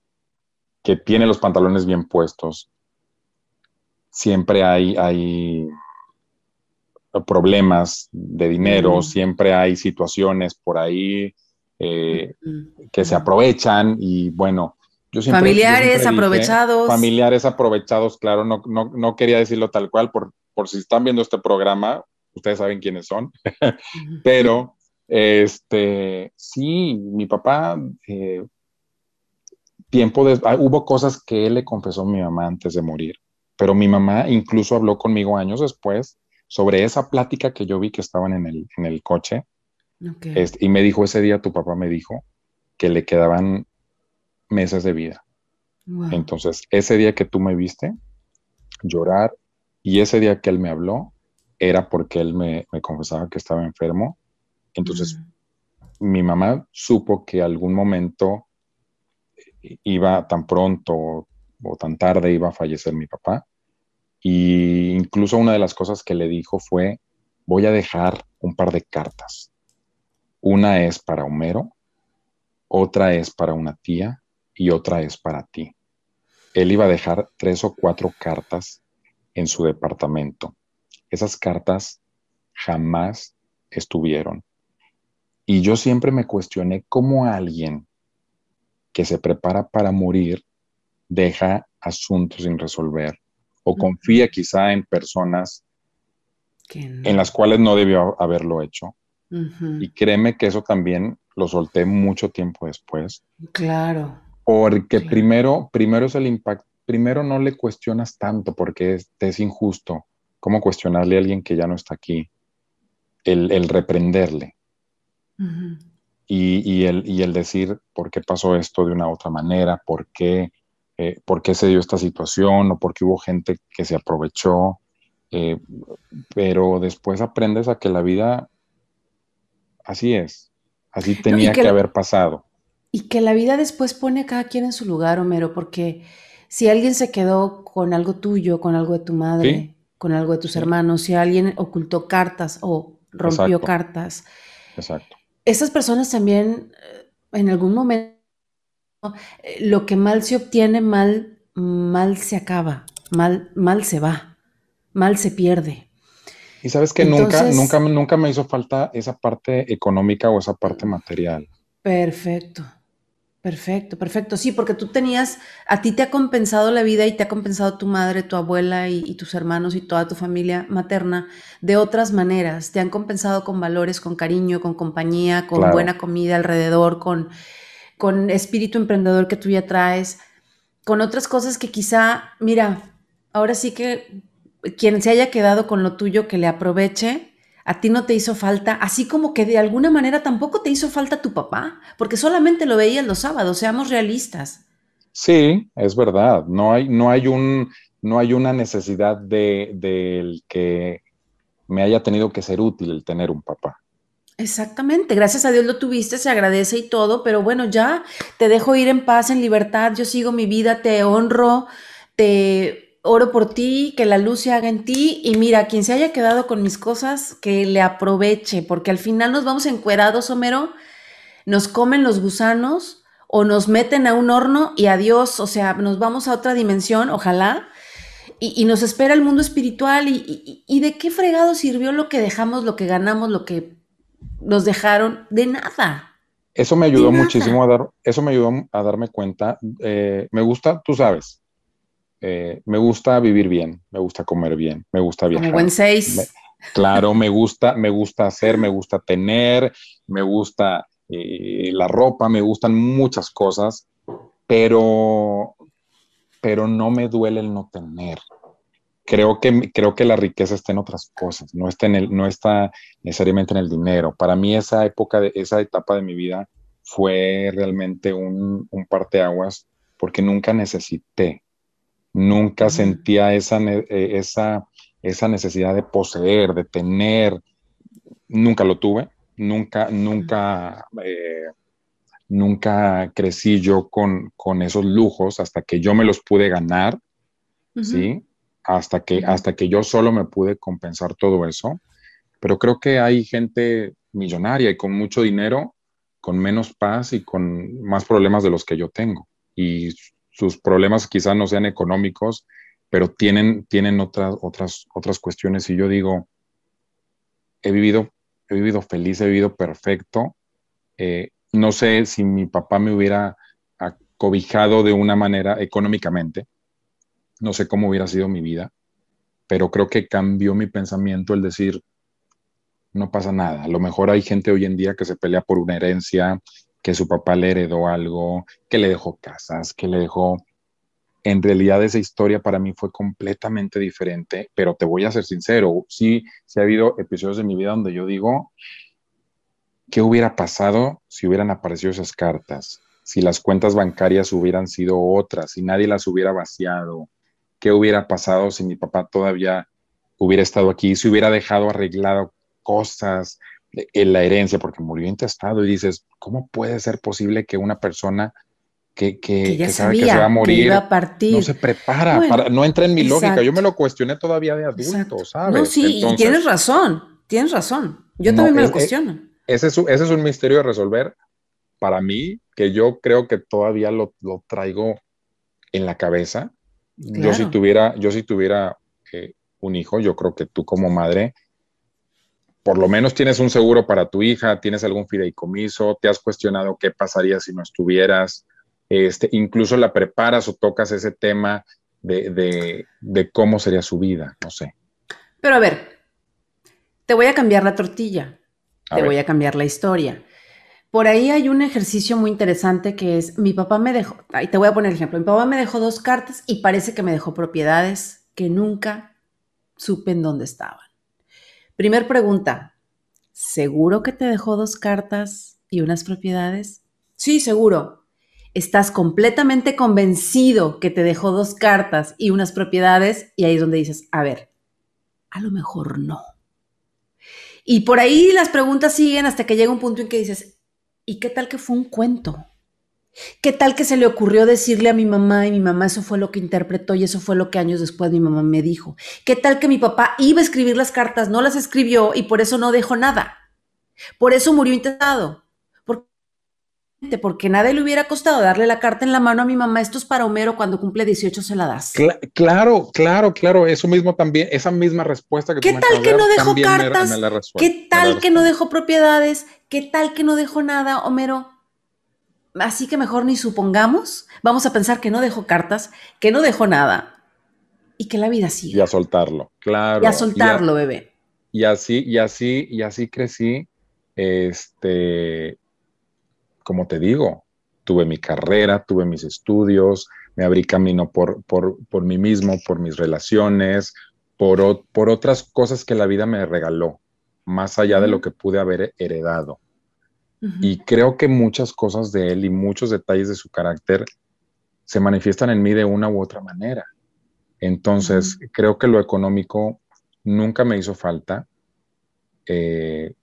que tiene los pantalones bien puestos, siempre hay, hay problemas de dinero, siempre hay situaciones por ahí eh, que se aprovechan y bueno,
familiares aprovechados.
Familiares aprovechados, claro, no, no, quería decirlo tal cual, por, por si están viendo este programa, ustedes saben quiénes son, pero este, sí, mi papá, eh, tiempo de, ah, hubo cosas que él le confesó a mi mamá antes de morir, pero mi mamá incluso habló conmigo años después sobre esa plática que yo vi que estaban en el, en el coche. Este, y me dijo ese día, tu papá me dijo que le quedaban meses de vida. Entonces, ese día que tú me viste llorar y ese día que él me habló, era porque él me, confesaba que estaba enfermo. Entonces, mi mamá supo que algún momento iba tan pronto o tan tarde iba a fallecer mi papá. Y incluso una de las cosas que le dijo fue, voy a dejar un par de cartas Una es para Homero, otra es para una tía y otra es para ti. Él iba a dejar tres o cuatro cartas en su departamento. Esas cartas jamás estuvieron. Y yo siempre me cuestioné cómo alguien que se prepara para morir deja asuntos sin resolver o confía quizá en personas en las cuales no debió haberlo hecho. Y créeme que eso también lo solté mucho tiempo después.
Claro.
Porque primero, primero es el impacto, primero no le cuestionas tanto porque es, es injusto. ¿Cómo cuestionarle a alguien que ya no está aquí? El, reprenderle. y, el, y el decir por qué pasó esto de una u otra manera, por qué eh, por qué se dio esta situación o por qué hubo gente que se aprovechó. Eh, pero después aprendes a que la vida así es, así tenía que, haber pasado.
Y que la vida después pone a cada quien en su lugar, Homero, porque si alguien se quedó con algo tuyo, con algo de tu madre, con algo de tus hermanos, si alguien ocultó cartas o rompió cartas,
Exacto.
esas personas también eh, en algún momento eh, lo que mal se obtiene, mal, mal se acaba, mal, mal se va, mal se pierde.
Y sabes que nunca, nunca, nunca me hizo falta esa parte económica o esa parte material.
Perfecto. Perfecto, perfecto. Sí, porque tú tenías, a ti te ha compensado la vida y te ha compensado tu madre, tu abuela y, tus hermanos y toda tu familia materna de otras maneras. Te han compensado con valores, con cariño, con compañía, con buena comida alrededor, con con espíritu emprendedor que tú ya traes, con otras cosas que quizá, mira, ahora sí que quien se haya quedado con lo tuyo, que le aproveche, a ti no te hizo falta, así como que de alguna manera tampoco te hizo falta tu papá, porque solamente lo veías los sábados, seamos realistas.
Sí, es verdad, no hay, no hay, un, no hay una necesidad de, del que me haya tenido que ser útil el tener un papá.
Exactamente, gracias a Dios lo tuviste, se agradece y todo, pero bueno, ya te dejo ir en paz, en libertad, yo sigo mi vida, te honro, te oro por ti, que la luz se haga en ti y mira, quien se haya quedado con mis cosas, que le aproveche, porque al final nos vamos encuerados, Homero, nos comen los gusanos o nos meten a un horno y adiós, o sea, nos vamos a otra dimensión, ojalá. Y, nos espera el mundo espiritual y, y de qué fregado sirvió lo que dejamos, lo que ganamos, lo que nos dejaron de nada.
Eso me ayudó muchísimo a dar, eso me ayudó a darme cuenta. Eh, me gusta, tú sabes, eh, me gusta vivir bien, me gusta comer bien, me gusta viajar.
Como buen seis.
claro, me gusta, me gusta hacer, me gusta tener, me gusta eh, la ropa, me gustan muchas cosas, pero, pero no me duele el no tener creo que, creo que la riqueza está en otras cosas, no está, en el, no está necesariamente en el dinero. Para mí esa época, de, esa etapa de mi vida fue realmente un, un parteaguas porque nunca necesité, nunca sentía esa, eh, esa, esa necesidad de poseer, de tener, nunca lo tuve, nunca, nunca, eh, nunca crecí yo con, con, esos lujos hasta que yo me los pude ganar, ¿sí? hasta que, hasta que yo solo me pude compensar todo eso. Pero creo que hay gente millonaria y con mucho dinero, con menos paz y con más problemas de los que yo tengo. Y sus problemas quizás no sean económicos, pero tienen, tienen otras, otras, otras cuestiones. Y yo digo, he vivido, he vivido feliz, he vivido perfecto. Eh, no sé si mi papá me hubiera acobijado de una manera económicamente, no sé cómo hubiera sido mi vida, pero creo que cambió mi pensamiento el decir, no pasa nada. A lo mejor hay gente hoy en día que se pelea por una herencia, que su papá le heredó algo, que le dejó casas, que le dejó... En realidad esa historia para mí fue completamente diferente, pero te voy a ser sincero, sí, sí ha habido episodios de mi vida donde yo digo, ¿qué hubiera pasado si hubieran aparecido esas cartas? Si las cuentas bancarias hubieran sido otras, si nadie las hubiera vaciado, qué hubiera pasado si mi papá todavía hubiera estado aquí, si hubiera dejado arreglado cosas en la herencia, porque murió intestado y dices, ¿cómo puede ser posible que una persona que, que, sabe que se va a morir no se prepara? para, no entra en mi lógica. Yo me lo cuestioné todavía de adulto, ¿sabes?
No, sí, y tienes razón, tienes razón. Yo también me lo cuestiono.
ese es, ese es un misterio de resolver para mí, que yo creo que todavía lo, lo traigo en la cabeza. Yo si tuviera, yo si tuviera eh, un hijo, yo creo que tú como madre, por lo menos tienes un seguro para tu hija, tienes algún fideicomiso, te has cuestionado qué pasaría si no estuvieras, este, incluso la preparas o tocas ese tema de, de cómo sería su vida, no sé.
Pero a ver, te voy a cambiar la tortilla, te voy a cambiar la historia. Por ahí hay un ejercicio muy interesante que es, mi papá me dejó, ahí te voy a poner el ejemplo, mi papá me dejó dos cartas y parece que me dejó propiedades que nunca supe en dónde estaban. Primer pregunta, ¿seguro que te dejó dos cartas y unas propiedades? Sí, seguro. ¿Estás completamente convencido que te dejó dos cartas y unas propiedades? Y ahí es donde dices, a ver, a lo mejor no. Y por ahí las preguntas siguen hasta que llega un punto en que dices, ¿y qué tal que fue un cuento? ¿Qué tal que se le ocurrió decirle a mi mamá y mi mamá eso fue lo que interpretó y eso fue lo que años después mi mamá me dijo? ¿Qué tal que mi papá iba a escribir las cartas, no las escribió y por eso no dejó nada? Por eso murió intentado porque nada le hubiera costado darle la carta en la mano a mi mamá, esto es para Homero, cuando cumple 18 se la das.
claro, claro, claro, eso mismo también, esa misma respuesta que
¿Qué tal que no dejó cartas? ¿Qué tal que no dejó propiedades? ¿Qué tal que no dejó nada, Homero? Así que mejor ni supongamos, vamos a pensar que no dejó cartas, que no dejó nada y que la vida sigue.
Y a soltarlo, claro.
Y a soltarlo, bebé.
Y así, y así, y así crecí, este, como te digo, tuve mi carrera, tuve mis estudios, me abrí camino por, por, mí mismo, por mis relaciones, por, por, otras cosas que la vida me regaló, más allá de lo que pude haber heredado. Y creo que muchas cosas de él y muchos detalles de su carácter se manifiestan en mí de una u otra manera. Entonces, creo que lo económico nunca me hizo falta eh,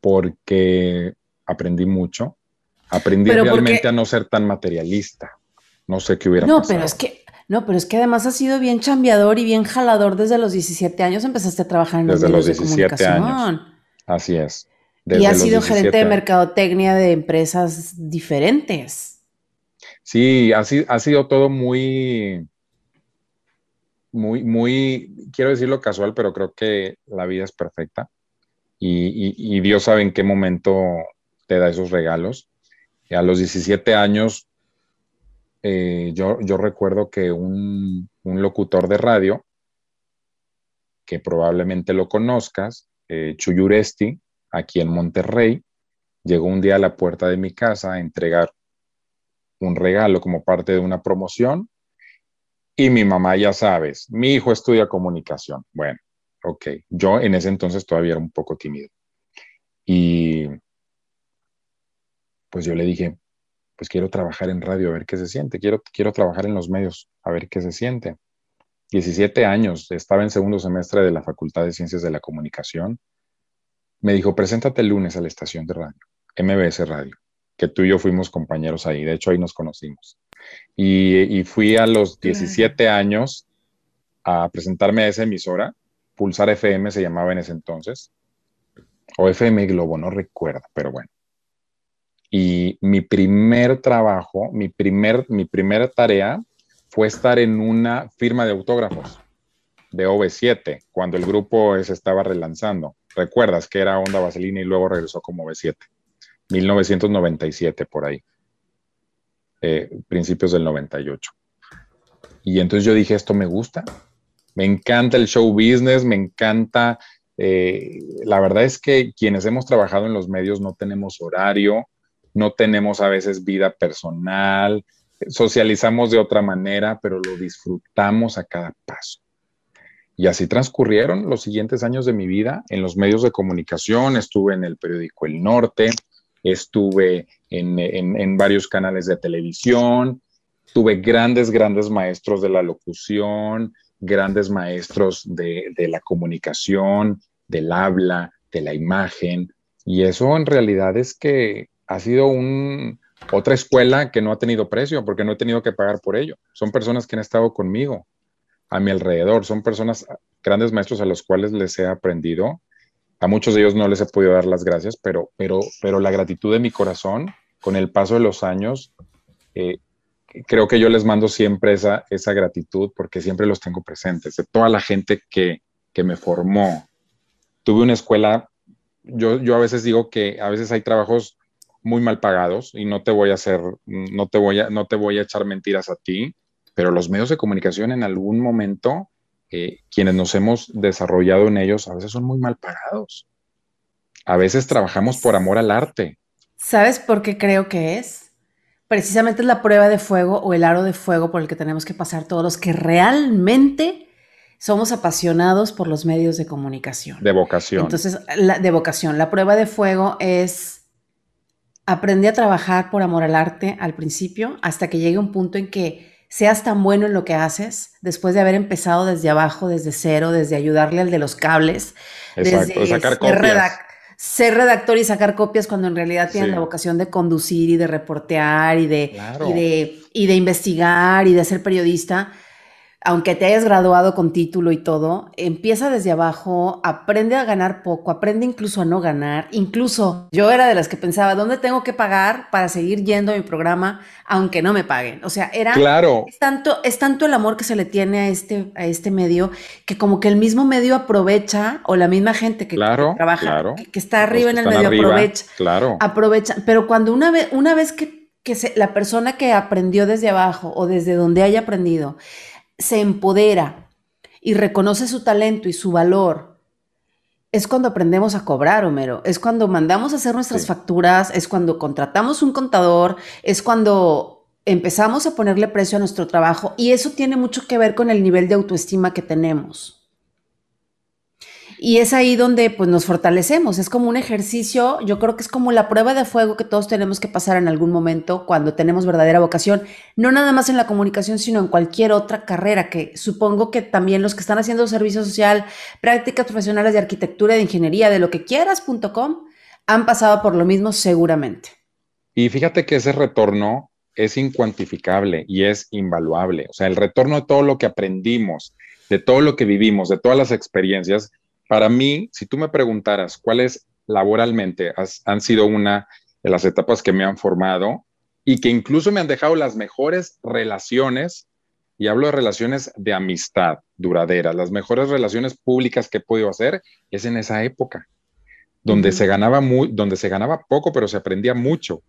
porque aprendí mucho. Aprendí realmente a no ser tan materialista. No sé qué hubiera
no,
pasado.
pero es que no, pero es que además has sido bien chambeador y bien jalador desde los 17 años. Empezaste a trabajar en
desde
los,
los 17 años. Así es.
Y has sido gerente de mercadotecnia de empresas diferentes.
Sí, ha, ha sido todo muy, muy, muy, quiero decirlo casual, pero creo que la vida es perfecta. Y, y Dios sabe en qué momento te da esos regalos. Y a los 17 años, eh, yo, yo, recuerdo que un, locutor de radio, que probablemente lo conozcas, eh, Chuyuresti, aquí en Monterrey, llegó un día a la puerta de mi casa a entregar un regalo como parte de una promoción. Y mi mamá, ya sabes, mi hijo estudia comunicación. Bueno, ok, yo en ese entonces todavía era un poco tímido. Y pues yo le dije, pues quiero trabajar en radio a ver qué se siente, quiero, quiero trabajar en los medios a ver qué se siente. 17 años, estaba en segundo semestre de la Facultad de Ciencias de la Comunicación. Me dijo, preséntate el lunes a la estación de radio, MBS Radio, que tú y yo fuimos compañeros ahí, de hecho ahí nos conocimos. Y, fui a los 17 años a presentarme a esa emisora, Pulsar FM se llamaba en ese entonces, o FM Globo, no recuerdo, pero bueno. Y mi primer trabajo, mi, primer, mi primera tarea fue estar en una firma de autógrafos de OV7, cuando el grupo se estaba relanzando. Recuerdas que era Onda Vaselina y luego regresó como OV7. 1997 por ahí. Eh, principios del 98. Y entonces yo dije, esto me gusta. Me encanta el show business, me encanta... Eh, la verdad es que quienes hemos trabajado en los medios no tenemos horario, no tenemos a veces vida personal, socializamos de otra manera, pero lo disfrutamos a cada paso. Y así transcurrieron los siguientes años de mi vida en los medios de comunicación, estuve en el periódico El Norte, estuve en, varios canales de televisión, tuve grandes, grandes maestros de la locución, grandes maestros de, la comunicación, del habla, de la imagen, y eso en realidad es que ha sido un, otra escuela que no ha tenido precio porque no he tenido que pagar por ello. Son personas que han estado conmigo, a mi alrededor, son personas, grandes maestros a los cuales les he aprendido. A muchos de ellos no les he podido dar las gracias, pero, pero, pero la gratitud de mi corazón, con el paso de los años, eh, creo que yo les mando siempre esa, esa gratitud porque siempre los tengo presentes, de toda la gente que, que me formó. Tuve una escuela, yo, yo a veces digo que a veces hay trabajos muy mal pagados y no te voy a hacer, no te voy a, no te voy a echar mentiras a ti, pero los medios de comunicación en algún momento, eh, quienes nos hemos desarrollado en ellos, a veces son muy mal pagados. A veces trabajamos por amor al arte.
¿Sabes por qué creo que es? Precisamente es la prueba de fuego o el aro de fuego por el que tenemos que pasar todos los que realmente somos apasionados por los medios de comunicación.
De vocación.
Entonces, la, de vocación. La prueba de fuego es aprendí a trabajar por amor al arte al principio, hasta que llegue un punto en que seas tan bueno en lo que haces, después de haber empezado desde abajo, desde cero, desde ayudarle al de los cables,
desde sacar
ser, redactor y sacar copias cuando en realidad tienes la vocación de conducir y de reportear y de, y de, y de investigar y de ser periodista aunque te hayas graduado con título y todo, empieza desde abajo, aprende a ganar poco, aprende incluso a no ganar. Incluso yo era de las que pensaba, ¿dónde tengo que pagar para seguir yendo a mi programa aunque no me paguen? O sea, era
claro.
es tanto es tanto el amor que se le tiene a este a este medio que como que el mismo medio aprovecha o la misma gente que, trabaja que, está arriba en el medio aprovecha,
claro.
aprovecha, pero cuando una vez una vez que que la persona que aprendió desde abajo o desde donde haya aprendido se empodera y reconoce su talento y su valor, es cuando aprendemos a cobrar, Homero. Es cuando mandamos a hacer nuestras facturas, es cuando contratamos un contador, es cuando empezamos a ponerle precio a nuestro trabajo y eso tiene mucho que ver con el nivel de autoestima que tenemos. Y es ahí donde pues nos fortalecemos, es como un ejercicio, yo creo que es como la prueba de fuego que todos tenemos que pasar en algún momento cuando tenemos verdadera vocación, no nada más en la comunicación, sino en cualquier otra carrera, que supongo que también los que están haciendo servicio social, prácticas profesionales de arquitectura, de ingeniería, de lo que quieras.com, han pasado por lo mismo seguramente.
Y fíjate que ese retorno es incuantificable y es invaluable, o sea, el retorno de todo lo que aprendimos, de todo lo que vivimos, de todas las experiencias, para mí, si tú me preguntaras cuáles laboralmente han sido una de las etapas que me han formado y que incluso me han dejado las mejores relaciones, y hablo de relaciones de amistad duraderas, las mejores relaciones públicas que he podido hacer, es en esa época, donde, se, ganaba muy, donde se ganaba poco, pero se aprendía mucho.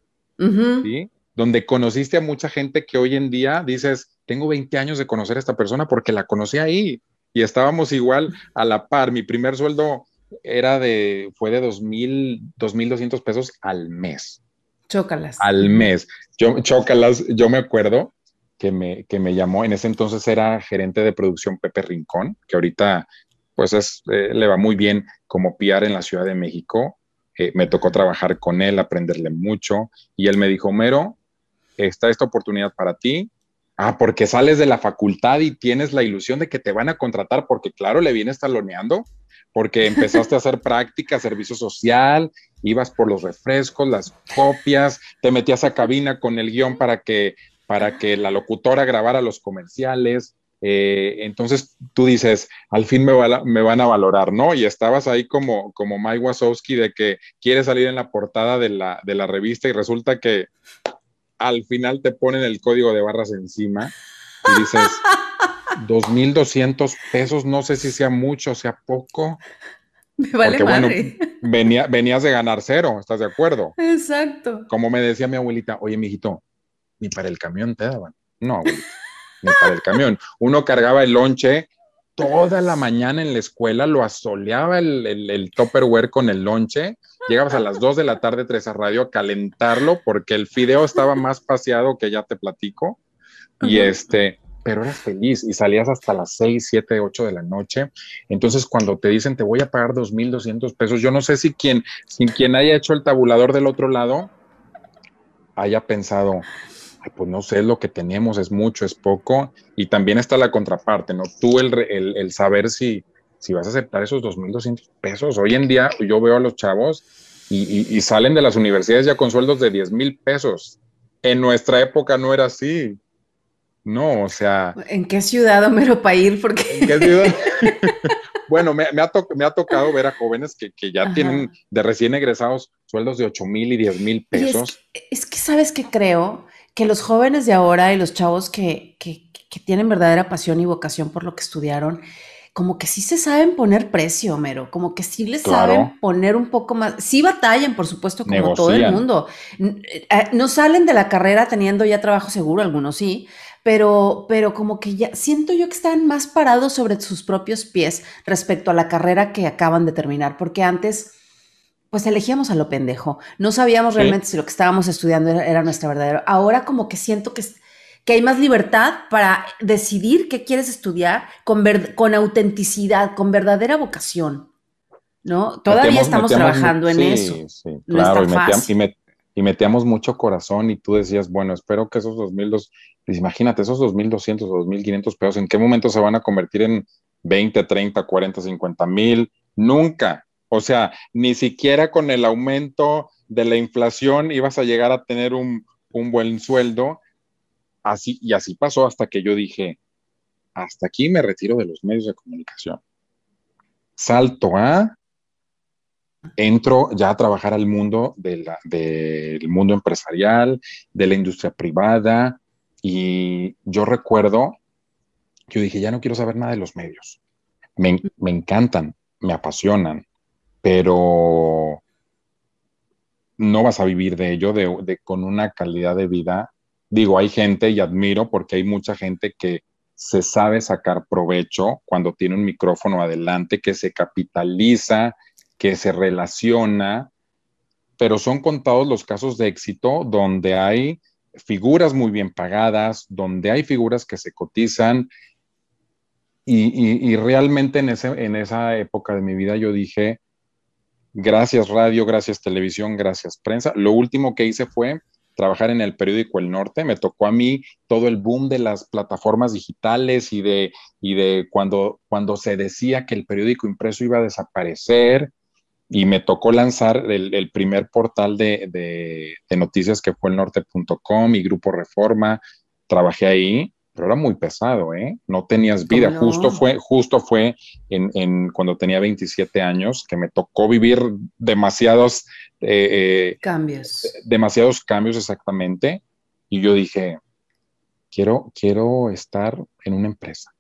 Donde conociste a mucha gente que hoy en día dices, tengo 20 años de conocer a esta persona porque la conocí ahí y estábamos igual a la par. Mi primer sueldo era de, fue de dos mil, dos mil doscientos pesos al mes.
Chócalas.
Al mes. Yo, chócalas, yo me acuerdo que me, que me llamó, en ese entonces era gerente de producción Pepe Rincón, que ahorita pues es, eh, le va muy bien como PR en la Ciudad de México. Eh, me tocó trabajar con él, aprenderle mucho, y él me dijo, Mero, está esta oportunidad para ti, Ah, porque sales de la facultad y tienes la ilusión de que te van a contratar porque claro, le vienes taloneando, porque empezaste a hacer práctica, servicio social, ibas por los refrescos, las copias, te metías a cabina con el guion para que, para que la locutora grabara los comerciales. Eh, entonces tú dices, al fin me, me, van a valorar, ¿no? Y estabas ahí como, como Mike Wazowski de que quiere salir en la portada de la, de la revista y resulta que al final te ponen el código de barras encima y dices, 2.200 pesos, no sé si sea mucho o sea poco.
Me vale Porque,
venía, venías de ganar cero, ¿estás de acuerdo?
Exacto.
Como me decía mi abuelita, oye, mijito, ni para el camión te daban. No, abuelita, ni para el camión. Uno cargaba el lonche toda la mañana en la escuela, lo asoleaba el, el, el topperware con el lonche Llegabas a las 2 de la tarde, tres a radio, a calentarlo porque el fideo estaba más paseado que ya te platico. Y este, pero eras feliz y salías hasta las 6, 7, 8 de la noche. Entonces, cuando te dicen te voy a pagar 2.200 pesos, yo no sé si quien, sin quien haya hecho el tabulador del otro lado haya pensado, pues no sé, lo que tenemos es mucho, es poco. Y también está la contraparte, ¿no? Tú el, el, el saber si, si vas a aceptar esos 2.200 pesos. Hoy en día yo veo a los chavos y, salen de las universidades ya con sueldos de 10 mil pesos. En nuestra época no era así. No, o sea.
¿En qué ciudad, Homero, para ir? Porque...
¿En qué ciudad? bueno, me, ha tocado ver a jóvenes que, ya tienen de recién egresados sueldos de 8 mil y 10 mil pesos.
Es, que, ¿sabes que creo? Que los jóvenes de ahora y los chavos que, que tienen verdadera pasión y vocación por lo que estudiaron, como que sí se saben poner precio, Mero, como que sí les saben poner un poco más, sí batallan, por supuesto, como todo el mundo. Eh, eh, no salen de la carrera teniendo ya trabajo seguro, algunos sí, pero, pero como que ya siento yo que están más parados sobre sus propios pies respecto a la carrera que acaban de terminar, porque antes pues elegíamos a lo pendejo. No sabíamos realmente si lo que estábamos estudiando era, era nuestra verdadera. Ahora como que siento que que hay más libertad para decidir qué quieres estudiar con, con autenticidad, con verdadera vocación. ¿No? Todavía estamos trabajando en eso. Sí,
claro, y, metíamos, mucho corazón y tú decías, bueno, espero que esos 2.200, pues imagínate, esos 2.200 o 2.500 pesos, ¿en qué momento se van a convertir en 20, 30, 40, 50 mil? Nunca. O sea, ni siquiera con el aumento de la inflación ibas a llegar a tener un, un buen sueldo Así, y así pasó hasta que yo dije, hasta aquí me retiro de los medios de comunicación. Salto a, entro ya a trabajar al mundo del mundo empresarial, de la industria privada, y yo recuerdo, yo dije, ya no quiero saber nada de los medios. Me, encantan, me apasionan, pero no vas a vivir de ello de, con una calidad de vida digo, hay gente y admiro porque hay mucha gente que se sabe sacar provecho cuando tiene un micrófono adelante, que se capitaliza, que se relaciona, pero son contados los casos de éxito donde hay figuras muy bien pagadas, donde hay figuras que se cotizan. Y, realmente en, ese, en esa época de mi vida yo dije, gracias radio, gracias televisión, gracias prensa. Lo último que hice fue trabajar en el periódico El Norte, me tocó a mí todo el boom de las plataformas digitales y de, y de cuando, cuando se decía que el periódico impreso iba a desaparecer y me tocó lanzar el, primer portal de, de, noticias que fue el norte.com y Grupo Reforma, trabajé ahí pero era muy pesado, ¿eh? No tenías vida. Justo fue, justo fue en, cuando tenía 27 años que me tocó vivir demasiados
eh, eh, cambios.
Demasiados cambios exactamente. Y yo dije, quiero, quiero estar en una empresa.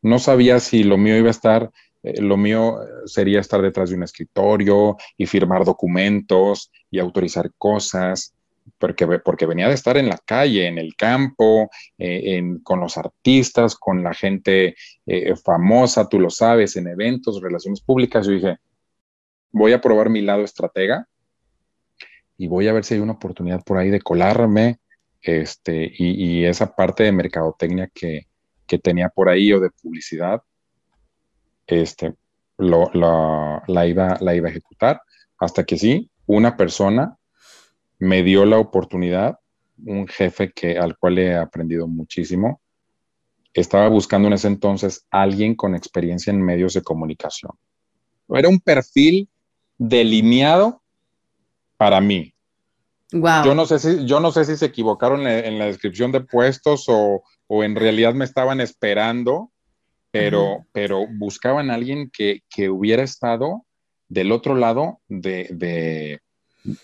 No sabía si lo mío iba a estar, eh, lo mío sería estar detrás de un escritorio y firmar documentos y autorizar cosas porque, porque venía de estar en la calle, en el campo, eh, con los artistas, con la gente eh, famosa, tú lo sabes, en eventos, relaciones públicas. Yo dije, voy a probar mi lado estratega y voy a ver si hay una oportunidad por ahí de colarme este, y, esa parte de mercadotecnia que, tenía por ahí o de publicidad, este, la, iba, la iba a ejecutar hasta que sí, una persona me dio la oportunidad, un jefe que, al cual he aprendido muchísimo. Estaba buscando en ese entonces alguien con experiencia en medios de comunicación. Era un perfil delineado para mí. Yo, no sé si, yo no sé si se equivocaron en la, descripción de puestos o, en realidad me estaban esperando, pero, pero buscaban a alguien que, hubiera estado del otro lado de,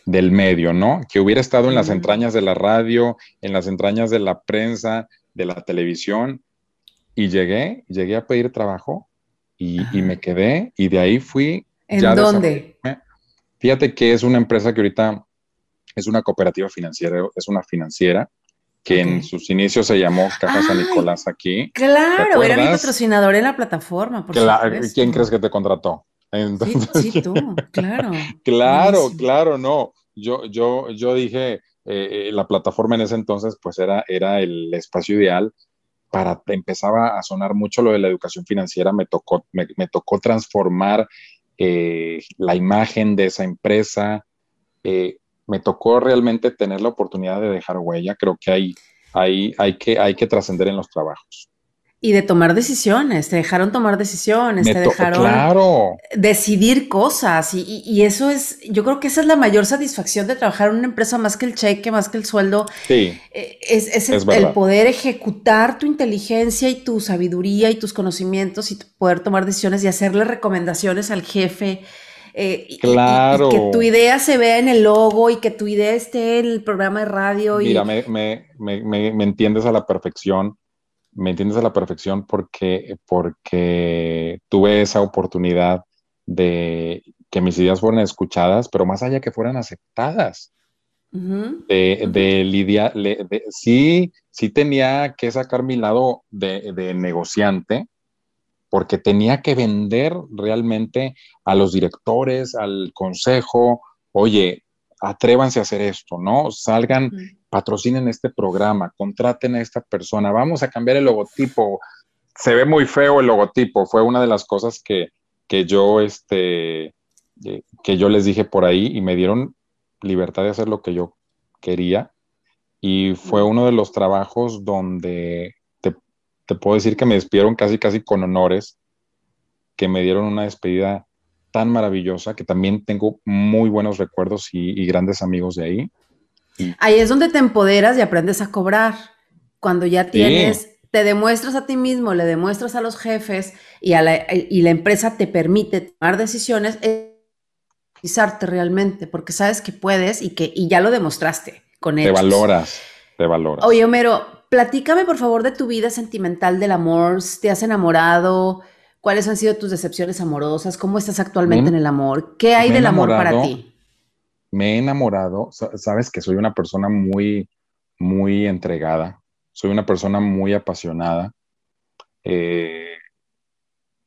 del medio, ¿no? Que hubiera estado en las entrañas de la radio, en las entrañas de la prensa, de la televisión, y llegué, llegué a pedir trabajo y, me quedé, y de ahí fui.
¿En dónde?
Fíjate que es una empresa que ahorita es una cooperativa financiera, es una financiera que en sus inicios se llamó Caja San Nicolás aquí.
Claro, era mi patrocinador en la plataforma. Por
¿Quién crees que te contrató?
Sí, tú, claro.
claro, claro, no. Yo, yo, yo dije, eh, eh, la plataforma en ese entonces, pues era, era el espacio ideal para, empezaba a sonar mucho lo de la educación financiera, me tocó, me, tocó transformar eh, la imagen de esa empresa, me tocó realmente tener la oportunidad de dejar huella, creo que hay, hay, hay que, hay que trascender en los trabajos.
Y de tomar decisiones, te dejaron tomar decisiones, te dejaron
claro.
decidir cosas. Y, eso es, yo creo que esa es la mayor satisfacción de trabajar en una empresa más que el cheque, más que el sueldo.
Sí.
Eh, es, el, poder ejecutar tu inteligencia y tu sabiduría y tus conocimientos y poder tomar decisiones y hacerle recomendaciones al jefe.
Eh, claro.
Y, que tu idea se vea en el logo y que tu idea esté en el programa de radio.
Mira, me, me, me, me entiendes a la perfección me entiendes a la perfección porque, porque tuve esa oportunidad de que mis ideas fueran escuchadas, pero más allá que fueran aceptadas. de, lidiar, sí, sí tenía que sacar mi lado de, de, negociante, porque tenía que vender realmente a los directores, al consejo, oye, atrévanse a hacer esto, ¿no? Salgan patrocinen este programa, contraten a esta persona, vamos a cambiar el logotipo. Se ve muy feo el logotipo, fue una de las cosas que, yo, este, eh, que yo les dije por ahí y me dieron libertad de hacer lo que yo quería. Y fue uno de los trabajos donde te, puedo decir que me despidieron casi, casi con honores, que me dieron una despedida tan maravillosa, que también tengo muy buenos recuerdos y grandes amigos de ahí.
Ahí es donde te empoderas y aprendes a cobrar. Cuando ya tienes, te demuestras a ti mismo, le demuestras a los jefes y, a la, y la empresa te permite tomar decisiones, utilizarte realmente, porque sabes que puedes y que y ya lo demostraste con
él. Te valoras, te valoras.
Oye, Homero, platícame por favor de tu vida sentimental del amor. ¿Te has enamorado? ¿Cuáles han sido tus decepciones amorosas? ¿Cómo estás actualmente en el amor? ¿Qué hay del amor para ti?
Me he enamorado, sabes que soy una persona muy, muy entregada, soy una persona muy apasionada. Eh,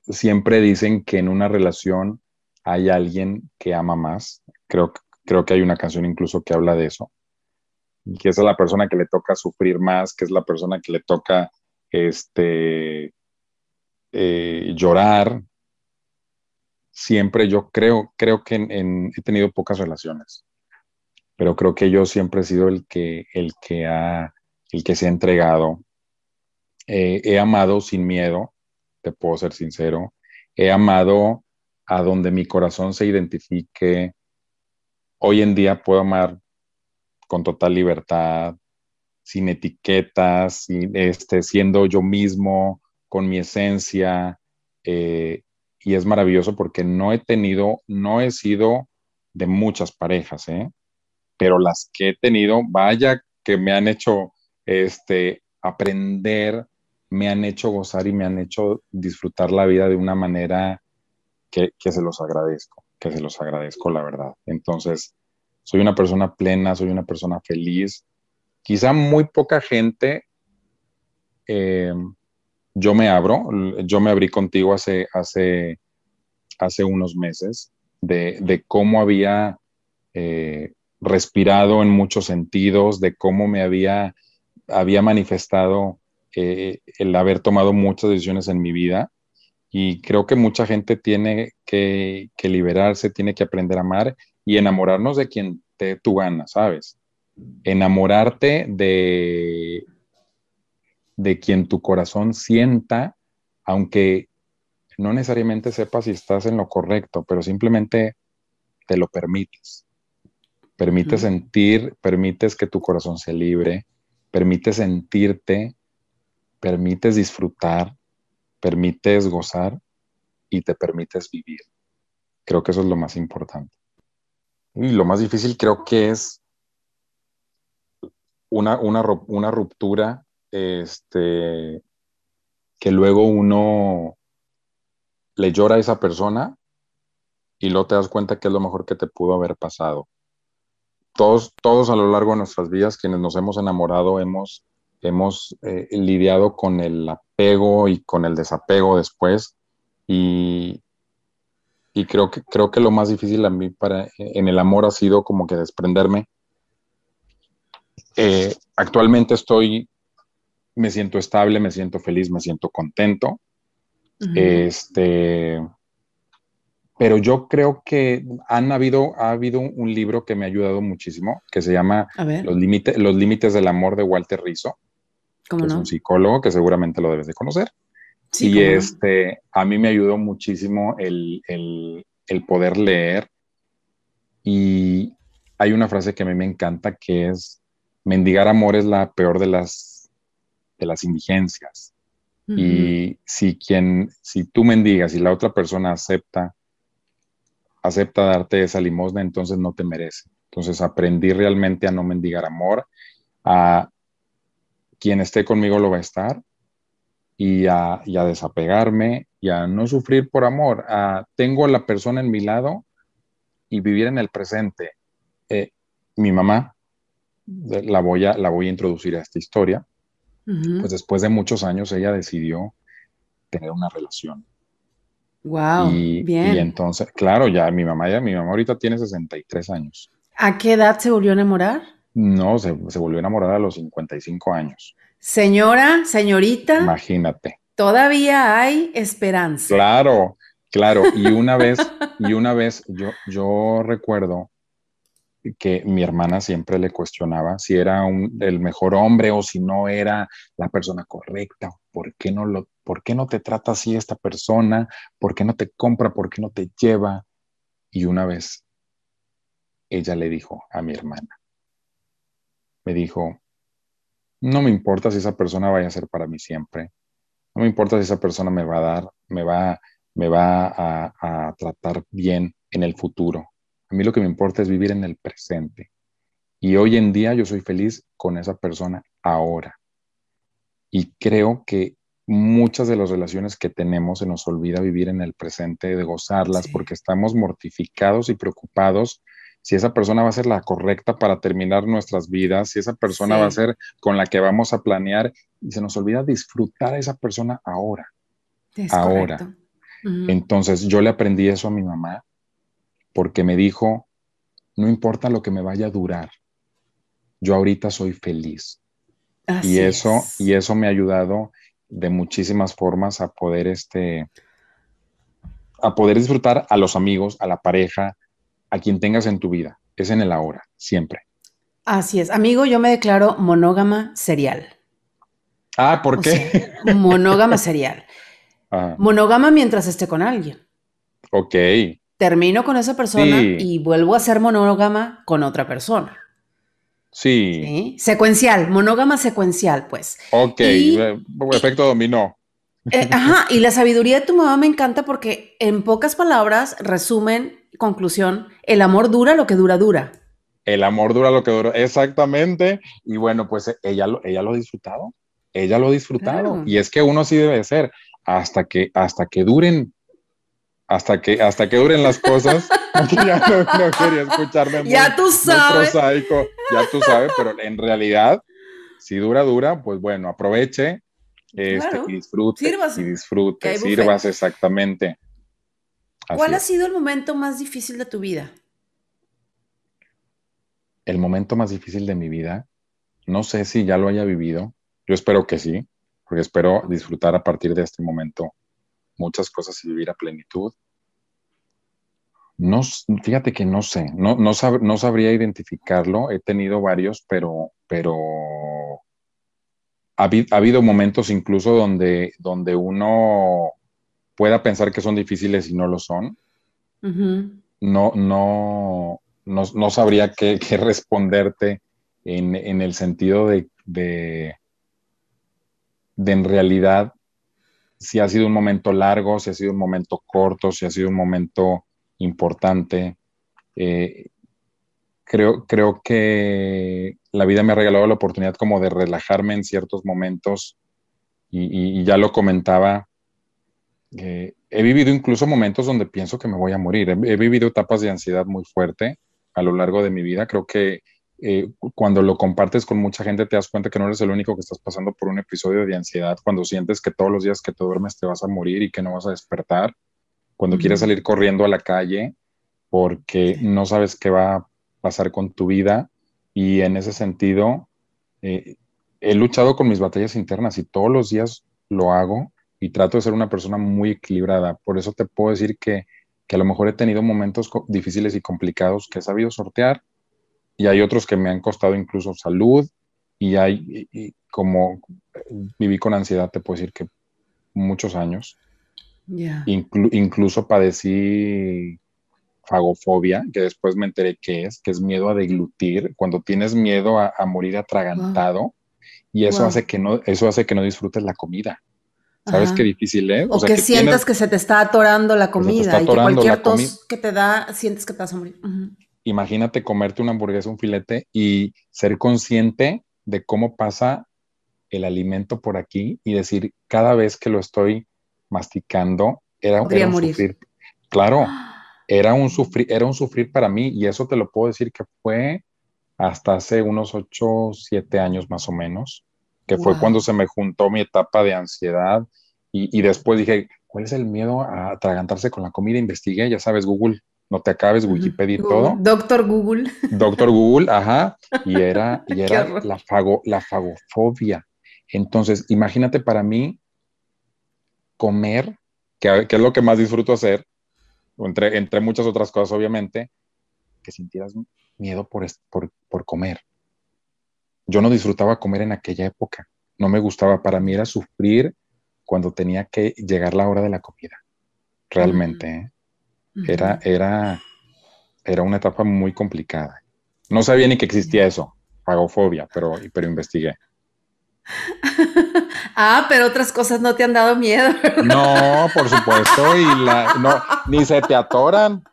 siempre dicen que en una relación hay alguien que ama más. Creo, creo que hay una canción incluso que habla de eso. que es la persona que le toca sufrir más, que es la persona que le toca este, eh, llorar, siempre yo creo, creo que he tenido pocas relaciones, pero creo que yo siempre he sido el que, el que, ha, el que se ha entregado. Eh, he amado sin miedo, te puedo ser sincero. He amado a donde mi corazón se identifique. Hoy en día puedo amar con total libertad, sin etiquetas, sin, este, siendo yo mismo, con mi esencia. Eh, y es maravilloso porque no he tenido, no he sido de muchas parejas, ¿eh? pero las que he tenido, vaya que me han hecho este, aprender, me han hecho gozar y me han hecho disfrutar la vida de una manera que, que se los agradezco, que se los agradezco, la verdad. Entonces, soy una persona plena, soy una persona feliz. Quizá muy poca gente eh, yo me abro, yo me abrí contigo hace, hace, hace unos meses de, cómo había eh, respirado en muchos sentidos, de cómo me había, había manifestado eh, el haber tomado muchas decisiones en mi vida. Y creo que mucha gente tiene que, que liberarse, tiene que aprender a amar y enamorarnos de quien te tu gana, ¿sabes? Enamorarte de, de quien tu corazón sienta, aunque no necesariamente sepas si estás en lo correcto, pero simplemente te lo permites. Permites sentir, permites que tu corazón se libre, permites sentirte, permites disfrutar, permites gozar y te permites vivir. Creo que eso es lo más importante. Y lo más difícil creo que es una, una, una ruptura este, que luego uno le llora a esa persona y luego te das cuenta que es lo mejor que te pudo haber pasado. Todos, todos a lo largo de nuestras vidas, quienes nos hemos enamorado, hemos, hemos eh, lidiado con el apego y con el desapego después. Y, y creo, que, creo que lo más difícil a mí para, en el amor ha sido como que desprenderme. Eh, actualmente estoy me siento estable, me siento feliz, me siento contento. Este, pero yo creo que han habido, ha habido un libro que me ha ayudado muchísimo, que se llama Los, límites, Los límites del amor de Walter Rizzo, que es un psicólogo que seguramente lo debes de conocer. y este, a mí me ayudó muchísimo el, el poder leer. Y hay una frase que a mí me encanta que es, mendigar amor es la peor de las, de las indigencias. Y si quien, si tú mendigas y la otra persona acepta, acepta darte esa limosna, entonces no te merece. Entonces aprendí realmente a no mendigar amor, a quien esté conmigo lo va a estar y a, desapegarme y a no sufrir por amor. A, tengo a la persona en mi lado y vivir en el presente. Eh, mi mamá, la voy, a, la voy a introducir a esta historia, pues después de muchos años ella decidió tener una relación.
Wow,
y,
bien.
Y entonces, claro, ya mi mamá, ya mi mamá ahorita tiene 63 años.
¿A qué edad se volvió a enamorar?
No, se, se volvió a enamorar a los 55 años.
Señora, señorita.
Imagínate.
Todavía hay esperanza.
Claro, claro. Y una vez, y una vez yo, yo recuerdo que mi hermana siempre le cuestionaba si era el mejor hombre o si no era la persona correcta. ¿Por qué, no lo, ¿Por qué no te trata así esta persona? ¿Por qué no te compra? ¿Por qué no te lleva? Y una vez ella le dijo a mi hermana, me dijo, no me importa si esa persona vaya a ser para mí siempre. No me importa si esa persona me va a dar, me va, me va a, a tratar bien en el futuro a mí lo que me importa es vivir en el presente. Y hoy en día yo soy feliz con esa persona ahora. Y creo que muchas de las relaciones que tenemos se nos olvida vivir en el presente, de gozarlas, porque estamos mortificados y preocupados si esa persona va a ser la correcta para terminar nuestras vidas, si esa persona va a ser con la que vamos a planear y se nos olvida disfrutar a esa persona ahora. ahora. Entonces yo le aprendí eso a mi mamá porque me dijo, no importa lo que me vaya a durar, yo ahorita soy feliz. y eso, y eso me ha ayudado de muchísimas formas a poder este, a poder disfrutar a los amigos, a la pareja, a quien tengas en tu vida. Es en el ahora, siempre.
Así es. Amigo, yo me declaro monógama serial.
Ah, ¿por qué?
monógama serial. Monógama mientras esté con alguien.
Ok
termino con esa persona y vuelvo a ser monógama con otra persona.
Sí.
Secuencial, monógama secuencial, pues.
Ok, eh, efecto dominó.
Eh, ajá, y la sabiduría de tu mamá me encanta porque en pocas palabras, resumen, conclusión, el amor dura lo que dura, dura.
El amor dura lo que dura, exactamente. Y bueno, pues ella lo, ella lo ha disfrutado, ella lo ha disfrutado. Y es que uno sí debe ser, hasta que, hasta que duren hasta que, hasta que duren las cosas. ya no, quería escucharme
ya tú sabes.
ya tú sabes, pero en realidad, si dura, dura, pues bueno, aproveche este, y disfrute. Sírvase. Y disfrute, sirvas exactamente.
¿Cuál ha sido el momento más difícil de tu vida?
El momento más difícil de mi vida, no sé si ya lo haya vivido, yo espero que sí, porque espero disfrutar a partir de este momento muchas cosas y vivir a plenitud. No, fíjate que no sé, no, no, no sabría identificarlo, he tenido varios, pero, pero ha, habido momentos incluso donde, donde uno pueda pensar que son difíciles y no lo son. No, no, no, sabría qué, responderte en, el sentido de, de, de en realidad si ha sido un momento largo, si ha sido un momento corto, si ha sido un momento importante. Eh, creo, creo que la vida me ha regalado la oportunidad como de relajarme en ciertos momentos y, ya lo comentaba. Eh, he vivido incluso momentos donde pienso que me voy a morir. he, vivido etapas de ansiedad muy fuerte a lo largo de mi vida. Creo que eh, cuando lo compartes con mucha gente te das cuenta que no eres el único que estás pasando por un episodio de ansiedad, cuando sientes que todos los días que te duermes te vas a morir y que no vas a despertar, cuando quieres salir corriendo a la calle porque no sabes qué va a pasar con tu vida. Y en ese sentido eh, he luchado con mis batallas internas y todos los días lo hago y trato de ser una persona muy equilibrada. Por eso te puedo decir que, que a lo mejor he tenido momentos difíciles y complicados que he sabido sortear y hay otros que me han costado incluso salud y hay, como viví con ansiedad, te puedo decir que muchos años. incluso padecí fagofobia, que después me enteré que es, que es miedo a deglutir, cuando tienes miedo a, morir atragantado, y eso hace que no, eso hace que no disfrutes la comida. ¿Sabes qué difícil es?
O, que, sientas que se te está atorando la comida y que cualquier tos que te da, sientes que te vas a morir.
Imagínate comerte una hamburguesa, un filete y ser consciente de cómo pasa el alimento por aquí y decir, cada vez que lo estoy masticando, era, un sufrir. Claro, era un, sufrir, era un sufrir para mí y eso te lo puedo decir que fue hasta hace unos 8, 7 años más o menos, que fue cuando se me juntó mi etapa de ansiedad y, después dije, ¿cuál es el miedo a atragantarse con la comida? Investigué, ya sabes, Google, no te acabes, Wikipedia y todo.
Doctor Google.
Doctor Google, ajá, y era, y era la, fago, la fagofobia. Entonces, imagínate para mí comer, que, que, es lo que más disfruto hacer, entre, entre muchas otras cosas, obviamente, que sintieras miedo por, por, comer. Yo no disfrutaba comer en aquella época, no me gustaba, para mí era sufrir cuando tenía que llegar la hora de la comida, realmente. ¿eh? Era, era, era una etapa muy complicada. No sabía ni que existía eso, fagofobia, pero, pero investigué.
ah, pero otras cosas no te han dado miedo.
No, por supuesto, y la, no, ni se te atoran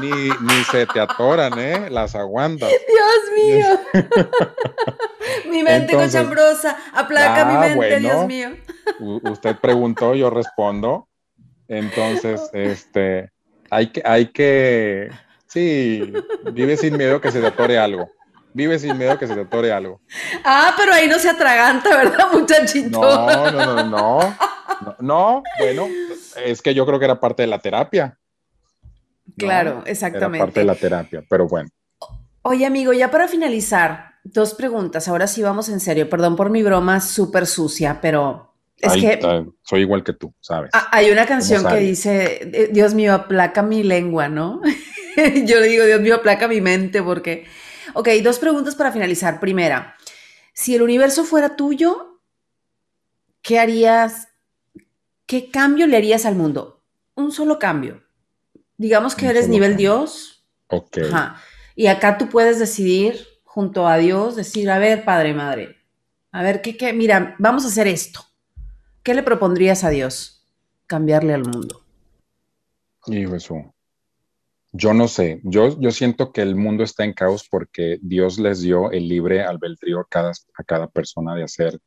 ni, ni se te atoran, ¿eh? Las aguantas.
Dios mío. mi mente cochambrosa, aplaca mi mente, Dios mío.
usted preguntó, yo respondo. Entonces, este, hay que, hay que, sí, vive sin miedo que se te atore algo. Vive sin miedo que se te atore algo.
Ah, pero ahí no se atraganta, ¿verdad, muchachito?
No, no, no, no. No, bueno, es que yo creo que era parte de la terapia.
Claro, exactamente.
parte de la terapia, pero bueno.
Oye, amigo, ya para finalizar, dos preguntas. Ahora sí vamos en serio. Perdón por mi broma súper sucia, pero es que.
soy igual que tú, ¿sabes?
Hay una canción que dice: eh, Dios mío, aplaca mi lengua, ¿no? Yo le digo, Dios mío, aplaca mi mente, porque. Ok, dos preguntas para finalizar. Primera, si el universo fuera tuyo, ¿qué harías? ¿Qué cambio le harías al mundo? Un solo cambio digamos que eres nivel Dios.
Ok.
Y acá tú puedes decidir junto a Dios, decir, a ver, Padre, Madre, a ver, ¿qué, qué? Mira, vamos a hacer esto. ¿Qué le propondrías a Dios? Cambiarle al mundo.
Y eso. Yo no sé, yo, yo siento que el mundo está en caos porque Dios les dio el libre albedrío a cada, a cada persona de hacer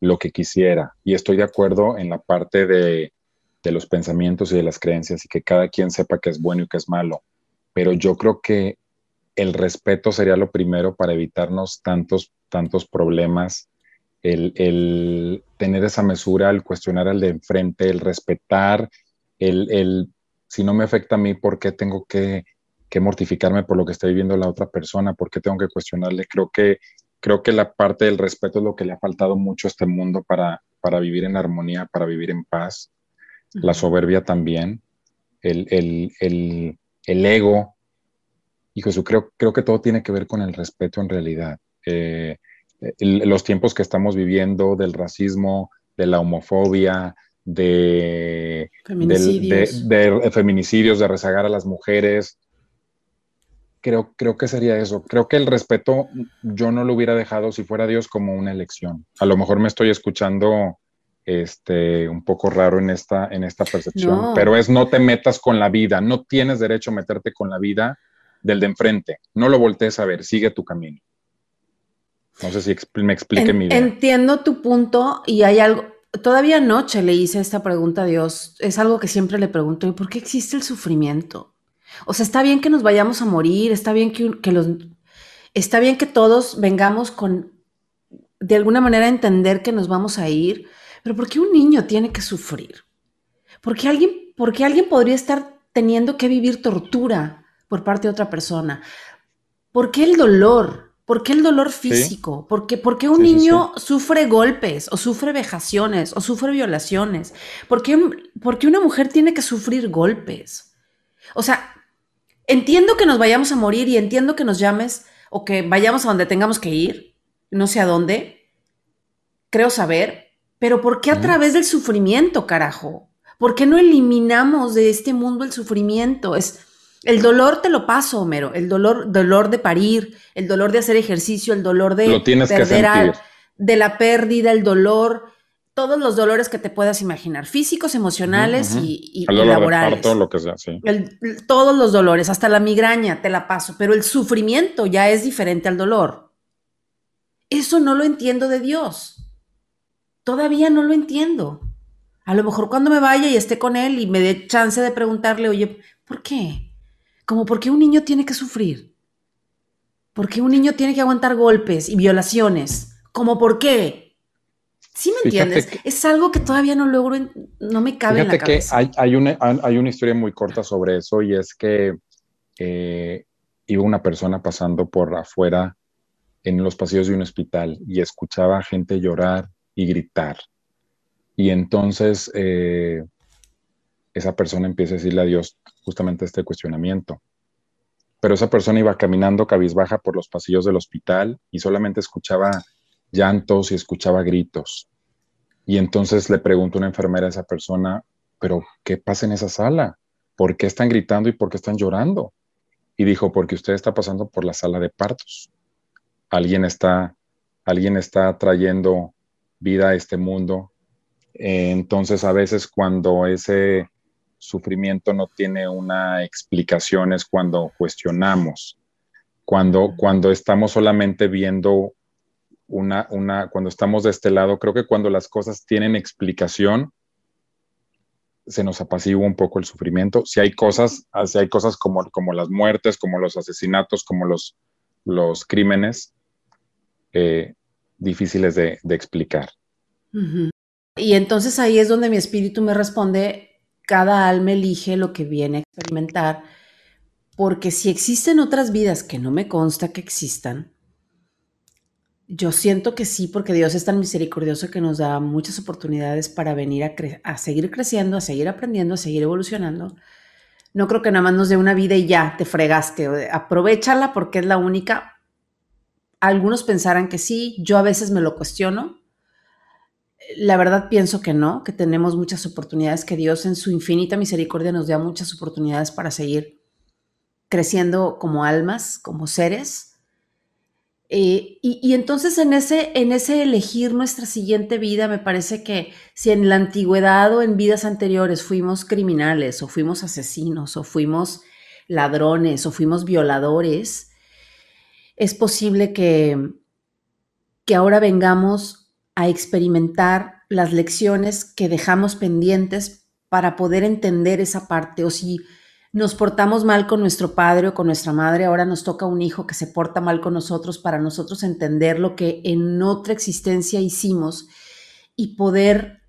lo que quisiera. Y estoy de acuerdo en la parte de de los pensamientos y de las creencias y que cada quien sepa qué es bueno y qué es malo. Pero yo creo que el respeto sería lo primero para evitarnos tantos, tantos problemas, el, tener esa mesura, el cuestionar al de enfrente, el respetar, el, si no me afecta a mí, ¿por qué tengo que, mortificarme por lo que está viviendo la otra persona? ¿Por qué tengo que cuestionarle? Creo que, creo que la parte del respeto es lo que le ha faltado mucho a este mundo para, para vivir en armonía, para vivir en paz la soberbia también, el, ego. Y Jesús, creo, creo que todo tiene que ver con el respeto en realidad. Eh, los tiempos que estamos viviendo del racismo, de la homofobia, de feminicidios, de, feminicidios, de rezagar a las mujeres. Creo, creo que sería eso. Creo que el respeto yo no lo hubiera dejado si fuera Dios como una elección. A lo mejor me estoy escuchando este, un poco raro en esta, en esta percepción, pero es no te metas con la vida, no tienes derecho a meterte con la vida del de enfrente, no lo voltees a ver, sigue tu camino. No sé si me explique mi idea.
Entiendo tu punto y hay algo, todavía anoche le hice esta pregunta a Dios, es algo que siempre le pregunto, ¿y por qué existe el sufrimiento? O sea, está bien que nos vayamos a morir, está bien que, que los, está bien que todos vengamos con, de alguna manera, entender que nos vamos a ir, pero ¿por qué un niño tiene que sufrir? ¿Por qué alguien, alguien podría estar teniendo que vivir tortura por parte de otra persona? ¿Por qué el dolor? ¿Por qué el dolor físico? ¿Por, qué, un niño sufre golpes o sufre vejaciones o sufre violaciones? ¿Por qué, ¿Por qué una mujer tiene que sufrir golpes? O sea, entiendo que nos vayamos a morir y entiendo que nos llames o que vayamos a donde tengamos que ir, no sé a dónde, creo saber, Pero ¿por qué a través del sufrimiento, carajo? ¿Por qué no eliminamos de este mundo el sufrimiento? Es el dolor te lo paso, Homero, el dolor, dolor de parir, el dolor de hacer ejercicio, el dolor de
lo tienes perder
de la pérdida, el dolor, todos los dolores que te puedas imaginar, físicos, emocionales y, laborales.
lo que sea, sí.
todos los dolores, hasta la migraña, te la paso, pero el sufrimiento ya es diferente al dolor. Eso no lo entiendo de Dios. Todavía no lo entiendo. A lo mejor cuando me vaya y esté con él y me dé chance de preguntarle, oye, ¿por qué? Como por qué un niño tiene que sufrir. ¿Por qué un niño tiene que aguantar golpes y violaciones? ¿Cómo por qué? ¿Sí me entiendes? es algo que todavía no logro, no me cabe en la cabeza.
que hay, hay, una, hay una historia muy corta sobre eso y es que eh, iba una persona pasando por afuera en los pasillos de un hospital y escuchaba a gente llorar y gritar y entonces eh, esa persona empieza a decirle a Dios justamente este cuestionamiento. Pero esa persona iba caminando cabizbaja por los pasillos del hospital y solamente escuchaba llantos y escuchaba gritos. Y entonces le preguntó una enfermera a esa persona, pero ¿qué pasa en esa sala? ¿Por qué están gritando y por qué están llorando? Y dijo, porque usted está pasando por la sala de partos. Alguien está, alguien está trayendo vida a este mundo eh, entonces, a veces cuando ese sufrimiento no tiene una explicación es cuando cuestionamos, cuando, cuando estamos solamente viendo una, una, cuando estamos de este lado, creo que cuando las cosas tienen explicación, se nos apacigua un poco el sufrimiento. Si hay cosas, si hay cosas como, como las muertes, como los asesinatos, como los, los crímenes, eh, difíciles de, explicar.
Y entonces ahí es donde mi espíritu me responde, cada alma elige lo que viene a experimentar, porque si existen otras vidas que no me consta que existan, yo siento que sí, porque Dios es tan misericordioso que nos da muchas oportunidades para venir a, seguir creciendo, a seguir aprendiendo, a seguir evolucionando. No creo que nada más nos dé una vida y ya te fregaste. Aprovechala porque es la única. Algunos pensarán que sí, yo a veces me lo cuestiono, la verdad pienso que no, que tenemos muchas oportunidades, que Dios en su infinita misericordia nos da muchas oportunidades para seguir creciendo como almas, como seres. Eh, y, entonces en ese, en ese elegir nuestra siguiente vida, me parece que si en la antigüedad o en vidas anteriores fuimos criminales o fuimos asesinos o fuimos ladrones o fuimos violadores, es posible que, que ahora vengamos a experimentar las lecciones que dejamos pendientes para poder entender esa parte o si nos portamos mal con nuestro padre o con nuestra madre, ahora nos toca un hijo que se porta mal con nosotros para nosotros entender lo que en otra existencia hicimos y poder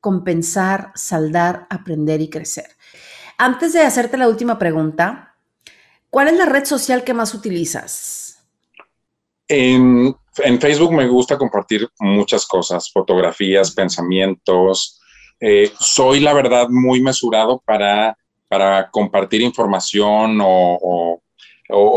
compensar, saldar, aprender y crecer. Antes de hacerte la última pregunta, ¿cuál es la red social que más utilizas?
En en Facebook me gusta compartir muchas cosas, fotografías, pensamientos. Eh, soy, la verdad, muy mesurado para, para compartir información o,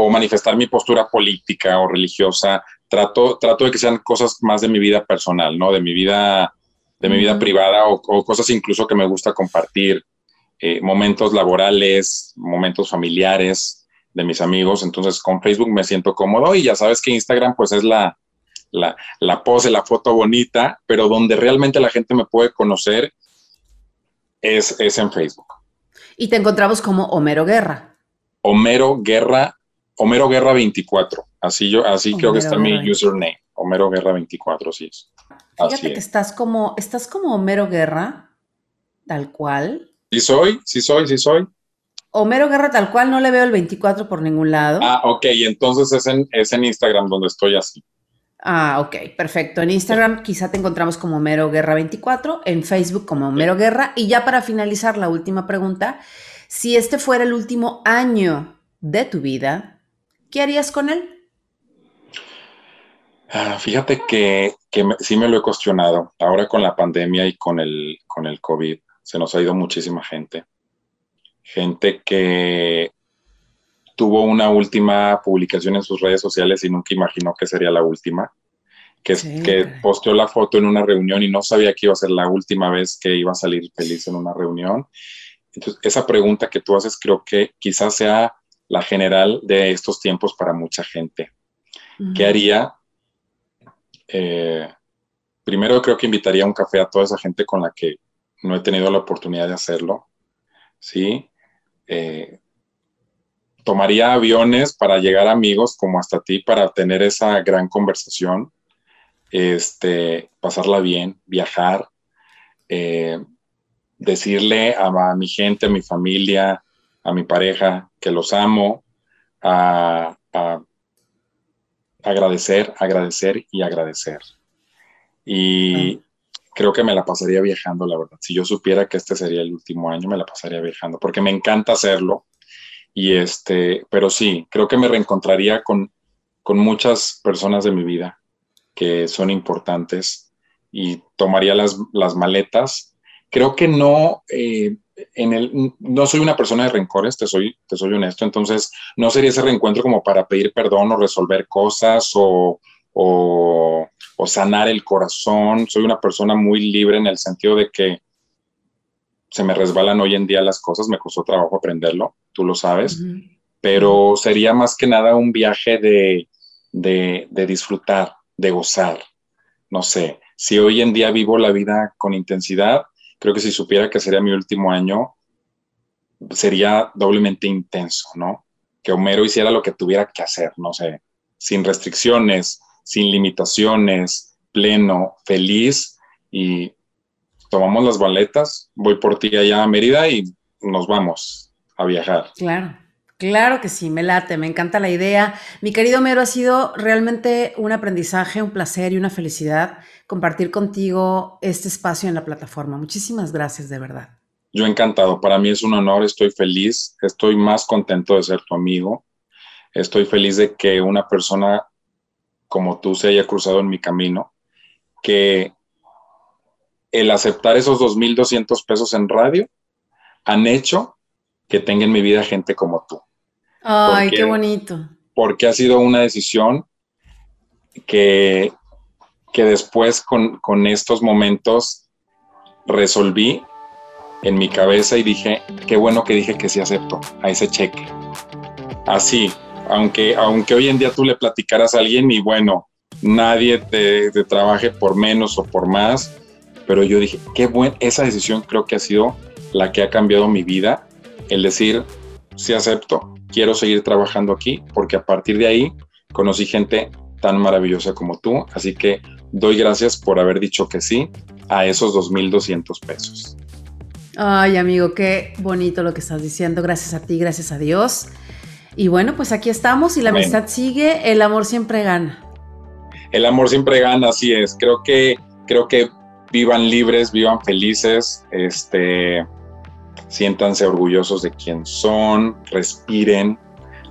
manifestar mi postura política o religiosa. Trato, trato de que sean cosas más de mi vida personal, ¿no? De mi vida, de mi vida privada o, cosas incluso que me gusta compartir. Eh, momentos laborales, momentos familiares de mis amigos. Entonces, con Facebook me siento cómodo y ya sabes que Instagram, pues es la, la, la pose, la foto bonita, pero donde realmente la gente me puede conocer es, es en Facebook.
Y te encontramos como Homero Guerra.
Homero Guerra, Homero Guerra 24. Así yo, así creo que está mi username. Homero Guerra 24, sí es.
Fíjate que estás como, estás como Homero Guerra, tal cual.
Sí soy, sí soy, sí soy.
Homero Guerra tal cual, no le veo el 24 por ningún lado.
Ah, ok, entonces es en, es en Instagram donde estoy así.
Ah, ok, perfecto. En Instagram quizá te encontramos como Mero Guerra 24, en Facebook como Mero Guerra. Y ya para finalizar la última pregunta, si este fuera el último año de tu vida, ¿qué harías con él?
Ah, fíjate que, sí me lo he cuestionado. Ahora con la pandemia y con el, con el COVID, se nos ha ido muchísima gente. Gente que tuvo una última publicación en sus redes sociales y nunca imaginó que sería la última, que, que posteó la foto en una reunión y no sabía que iba a ser la última vez que iba a salir feliz en una reunión. Entonces, esa pregunta que tú haces creo que quizás sea la general de estos tiempos para mucha gente. ¿Qué haría? Eh, primero creo que invitaría un café a toda esa gente con la que no he tenido la oportunidad de hacerlo. ¿Sí? Eh, tomaría aviones para llegar a amigos como hasta ti para tener esa gran conversación, este, pasarla bien, viajar, eh, decirle a, mi gente, a mi familia, a mi pareja que los amo, a, agradecer, agradecer y agradecer. Y creo que me la pasaría viajando, la verdad. Si yo supiera que este sería el último año, me la pasaría viajando, porque me encanta hacerlo y este, pero sí, creo que me reencontraría con, con muchas personas de mi vida que son importantes y tomaría las, las maletas. Creo que no, eh, en el, no soy una persona de rencores, te soy, te soy honesto, entonces no sería ese reencuentro como para pedir perdón o resolver cosas o, o, o sanar el corazón. Soy una persona muy libre en el sentido de que se me resbalan hoy en día las cosas, me costó trabajo aprenderlo, tú lo sabes, pero sería más que nada un viaje de, de, disfrutar, de gozar. No sé, si hoy en día vivo la vida con intensidad, creo que si supiera que sería mi último año, sería doblemente intenso, ¿no? Que Homero hiciera lo que tuviera que hacer, no sé, sin restricciones, sin limitaciones, pleno, feliz y tomamos las baletas, voy por ti allá a Mérida y nos vamos a viajar.
Claro. Claro que sí, me late, me encanta la idea. Mi querido Mero, ha sido realmente un aprendizaje, un placer y una felicidad compartir contigo este espacio en la plataforma. Muchísimas gracias, de verdad.
Yo encantado, para mí es un honor, estoy feliz, estoy más contento de ser tu amigo, estoy feliz de que una persona como tú se haya cruzado en mi camino, que el aceptar esos 2.200 pesos en radio han hecho que tenga en mi vida gente como tú.
Ay, qué bonito.
Porque ha sido una decisión que, que después con, con estos momentos resolví en mi cabeza y dije, qué bueno que dije que sí acepto a ese cheque. Así, aunque, aunque hoy en día tú le platicaras a alguien y bueno, nadie te, te trabaje por menos o por más, pero yo dije, qué buena, esa decisión creo que ha sido la que ha cambiado mi vida, el decir, sí acepto, quiero seguir trabajando aquí, porque a partir de ahí conocí gente tan maravillosa como tú, así que doy gracias por haber dicho que sí a esos 2.200 pesos.
Ay, amigo, qué bonito lo que estás diciendo. Gracias a ti, gracias a Dios. Y bueno, pues aquí estamos y la amistad sigue, el amor siempre gana.
El amor siempre gana, así es. Creo que, creo que vivan libres, vivan felices, este, siéntanse orgullosos de quién son, respiren,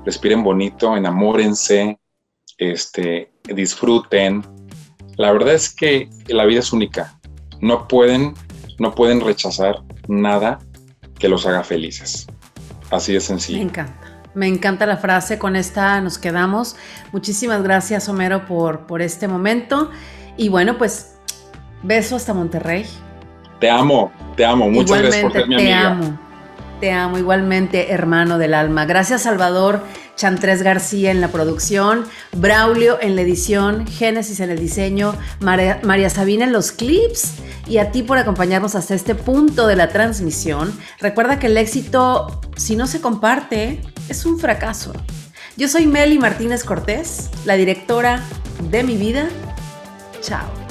respiren bonito, enamórense, este, disfruten. La verdad es que la vida es única. No pueden, no pueden rechazar nada que los haga felices. Así de sencillo.
Me encanta. Me encanta la frase, con esta nos quedamos. Muchísimas gracias, Homero, por, por este momento. Y bueno, pues Beso hasta Monterrey.
Te amo, te amo. Muchas gracias por ser mi
amiga. Te amo. Te amo igualmente, hermano del alma. Gracias, Salvador Chantres García en la producción, Braulio en la edición, Génesis en el diseño, María, María Sabina en los clips y a ti por acompañarnos hasta este punto de la transmisión. Recuerda que el éxito, si no se comparte, es un fracaso. Yo soy Meli Martínez Cortés, la directora de mi vida. Chao.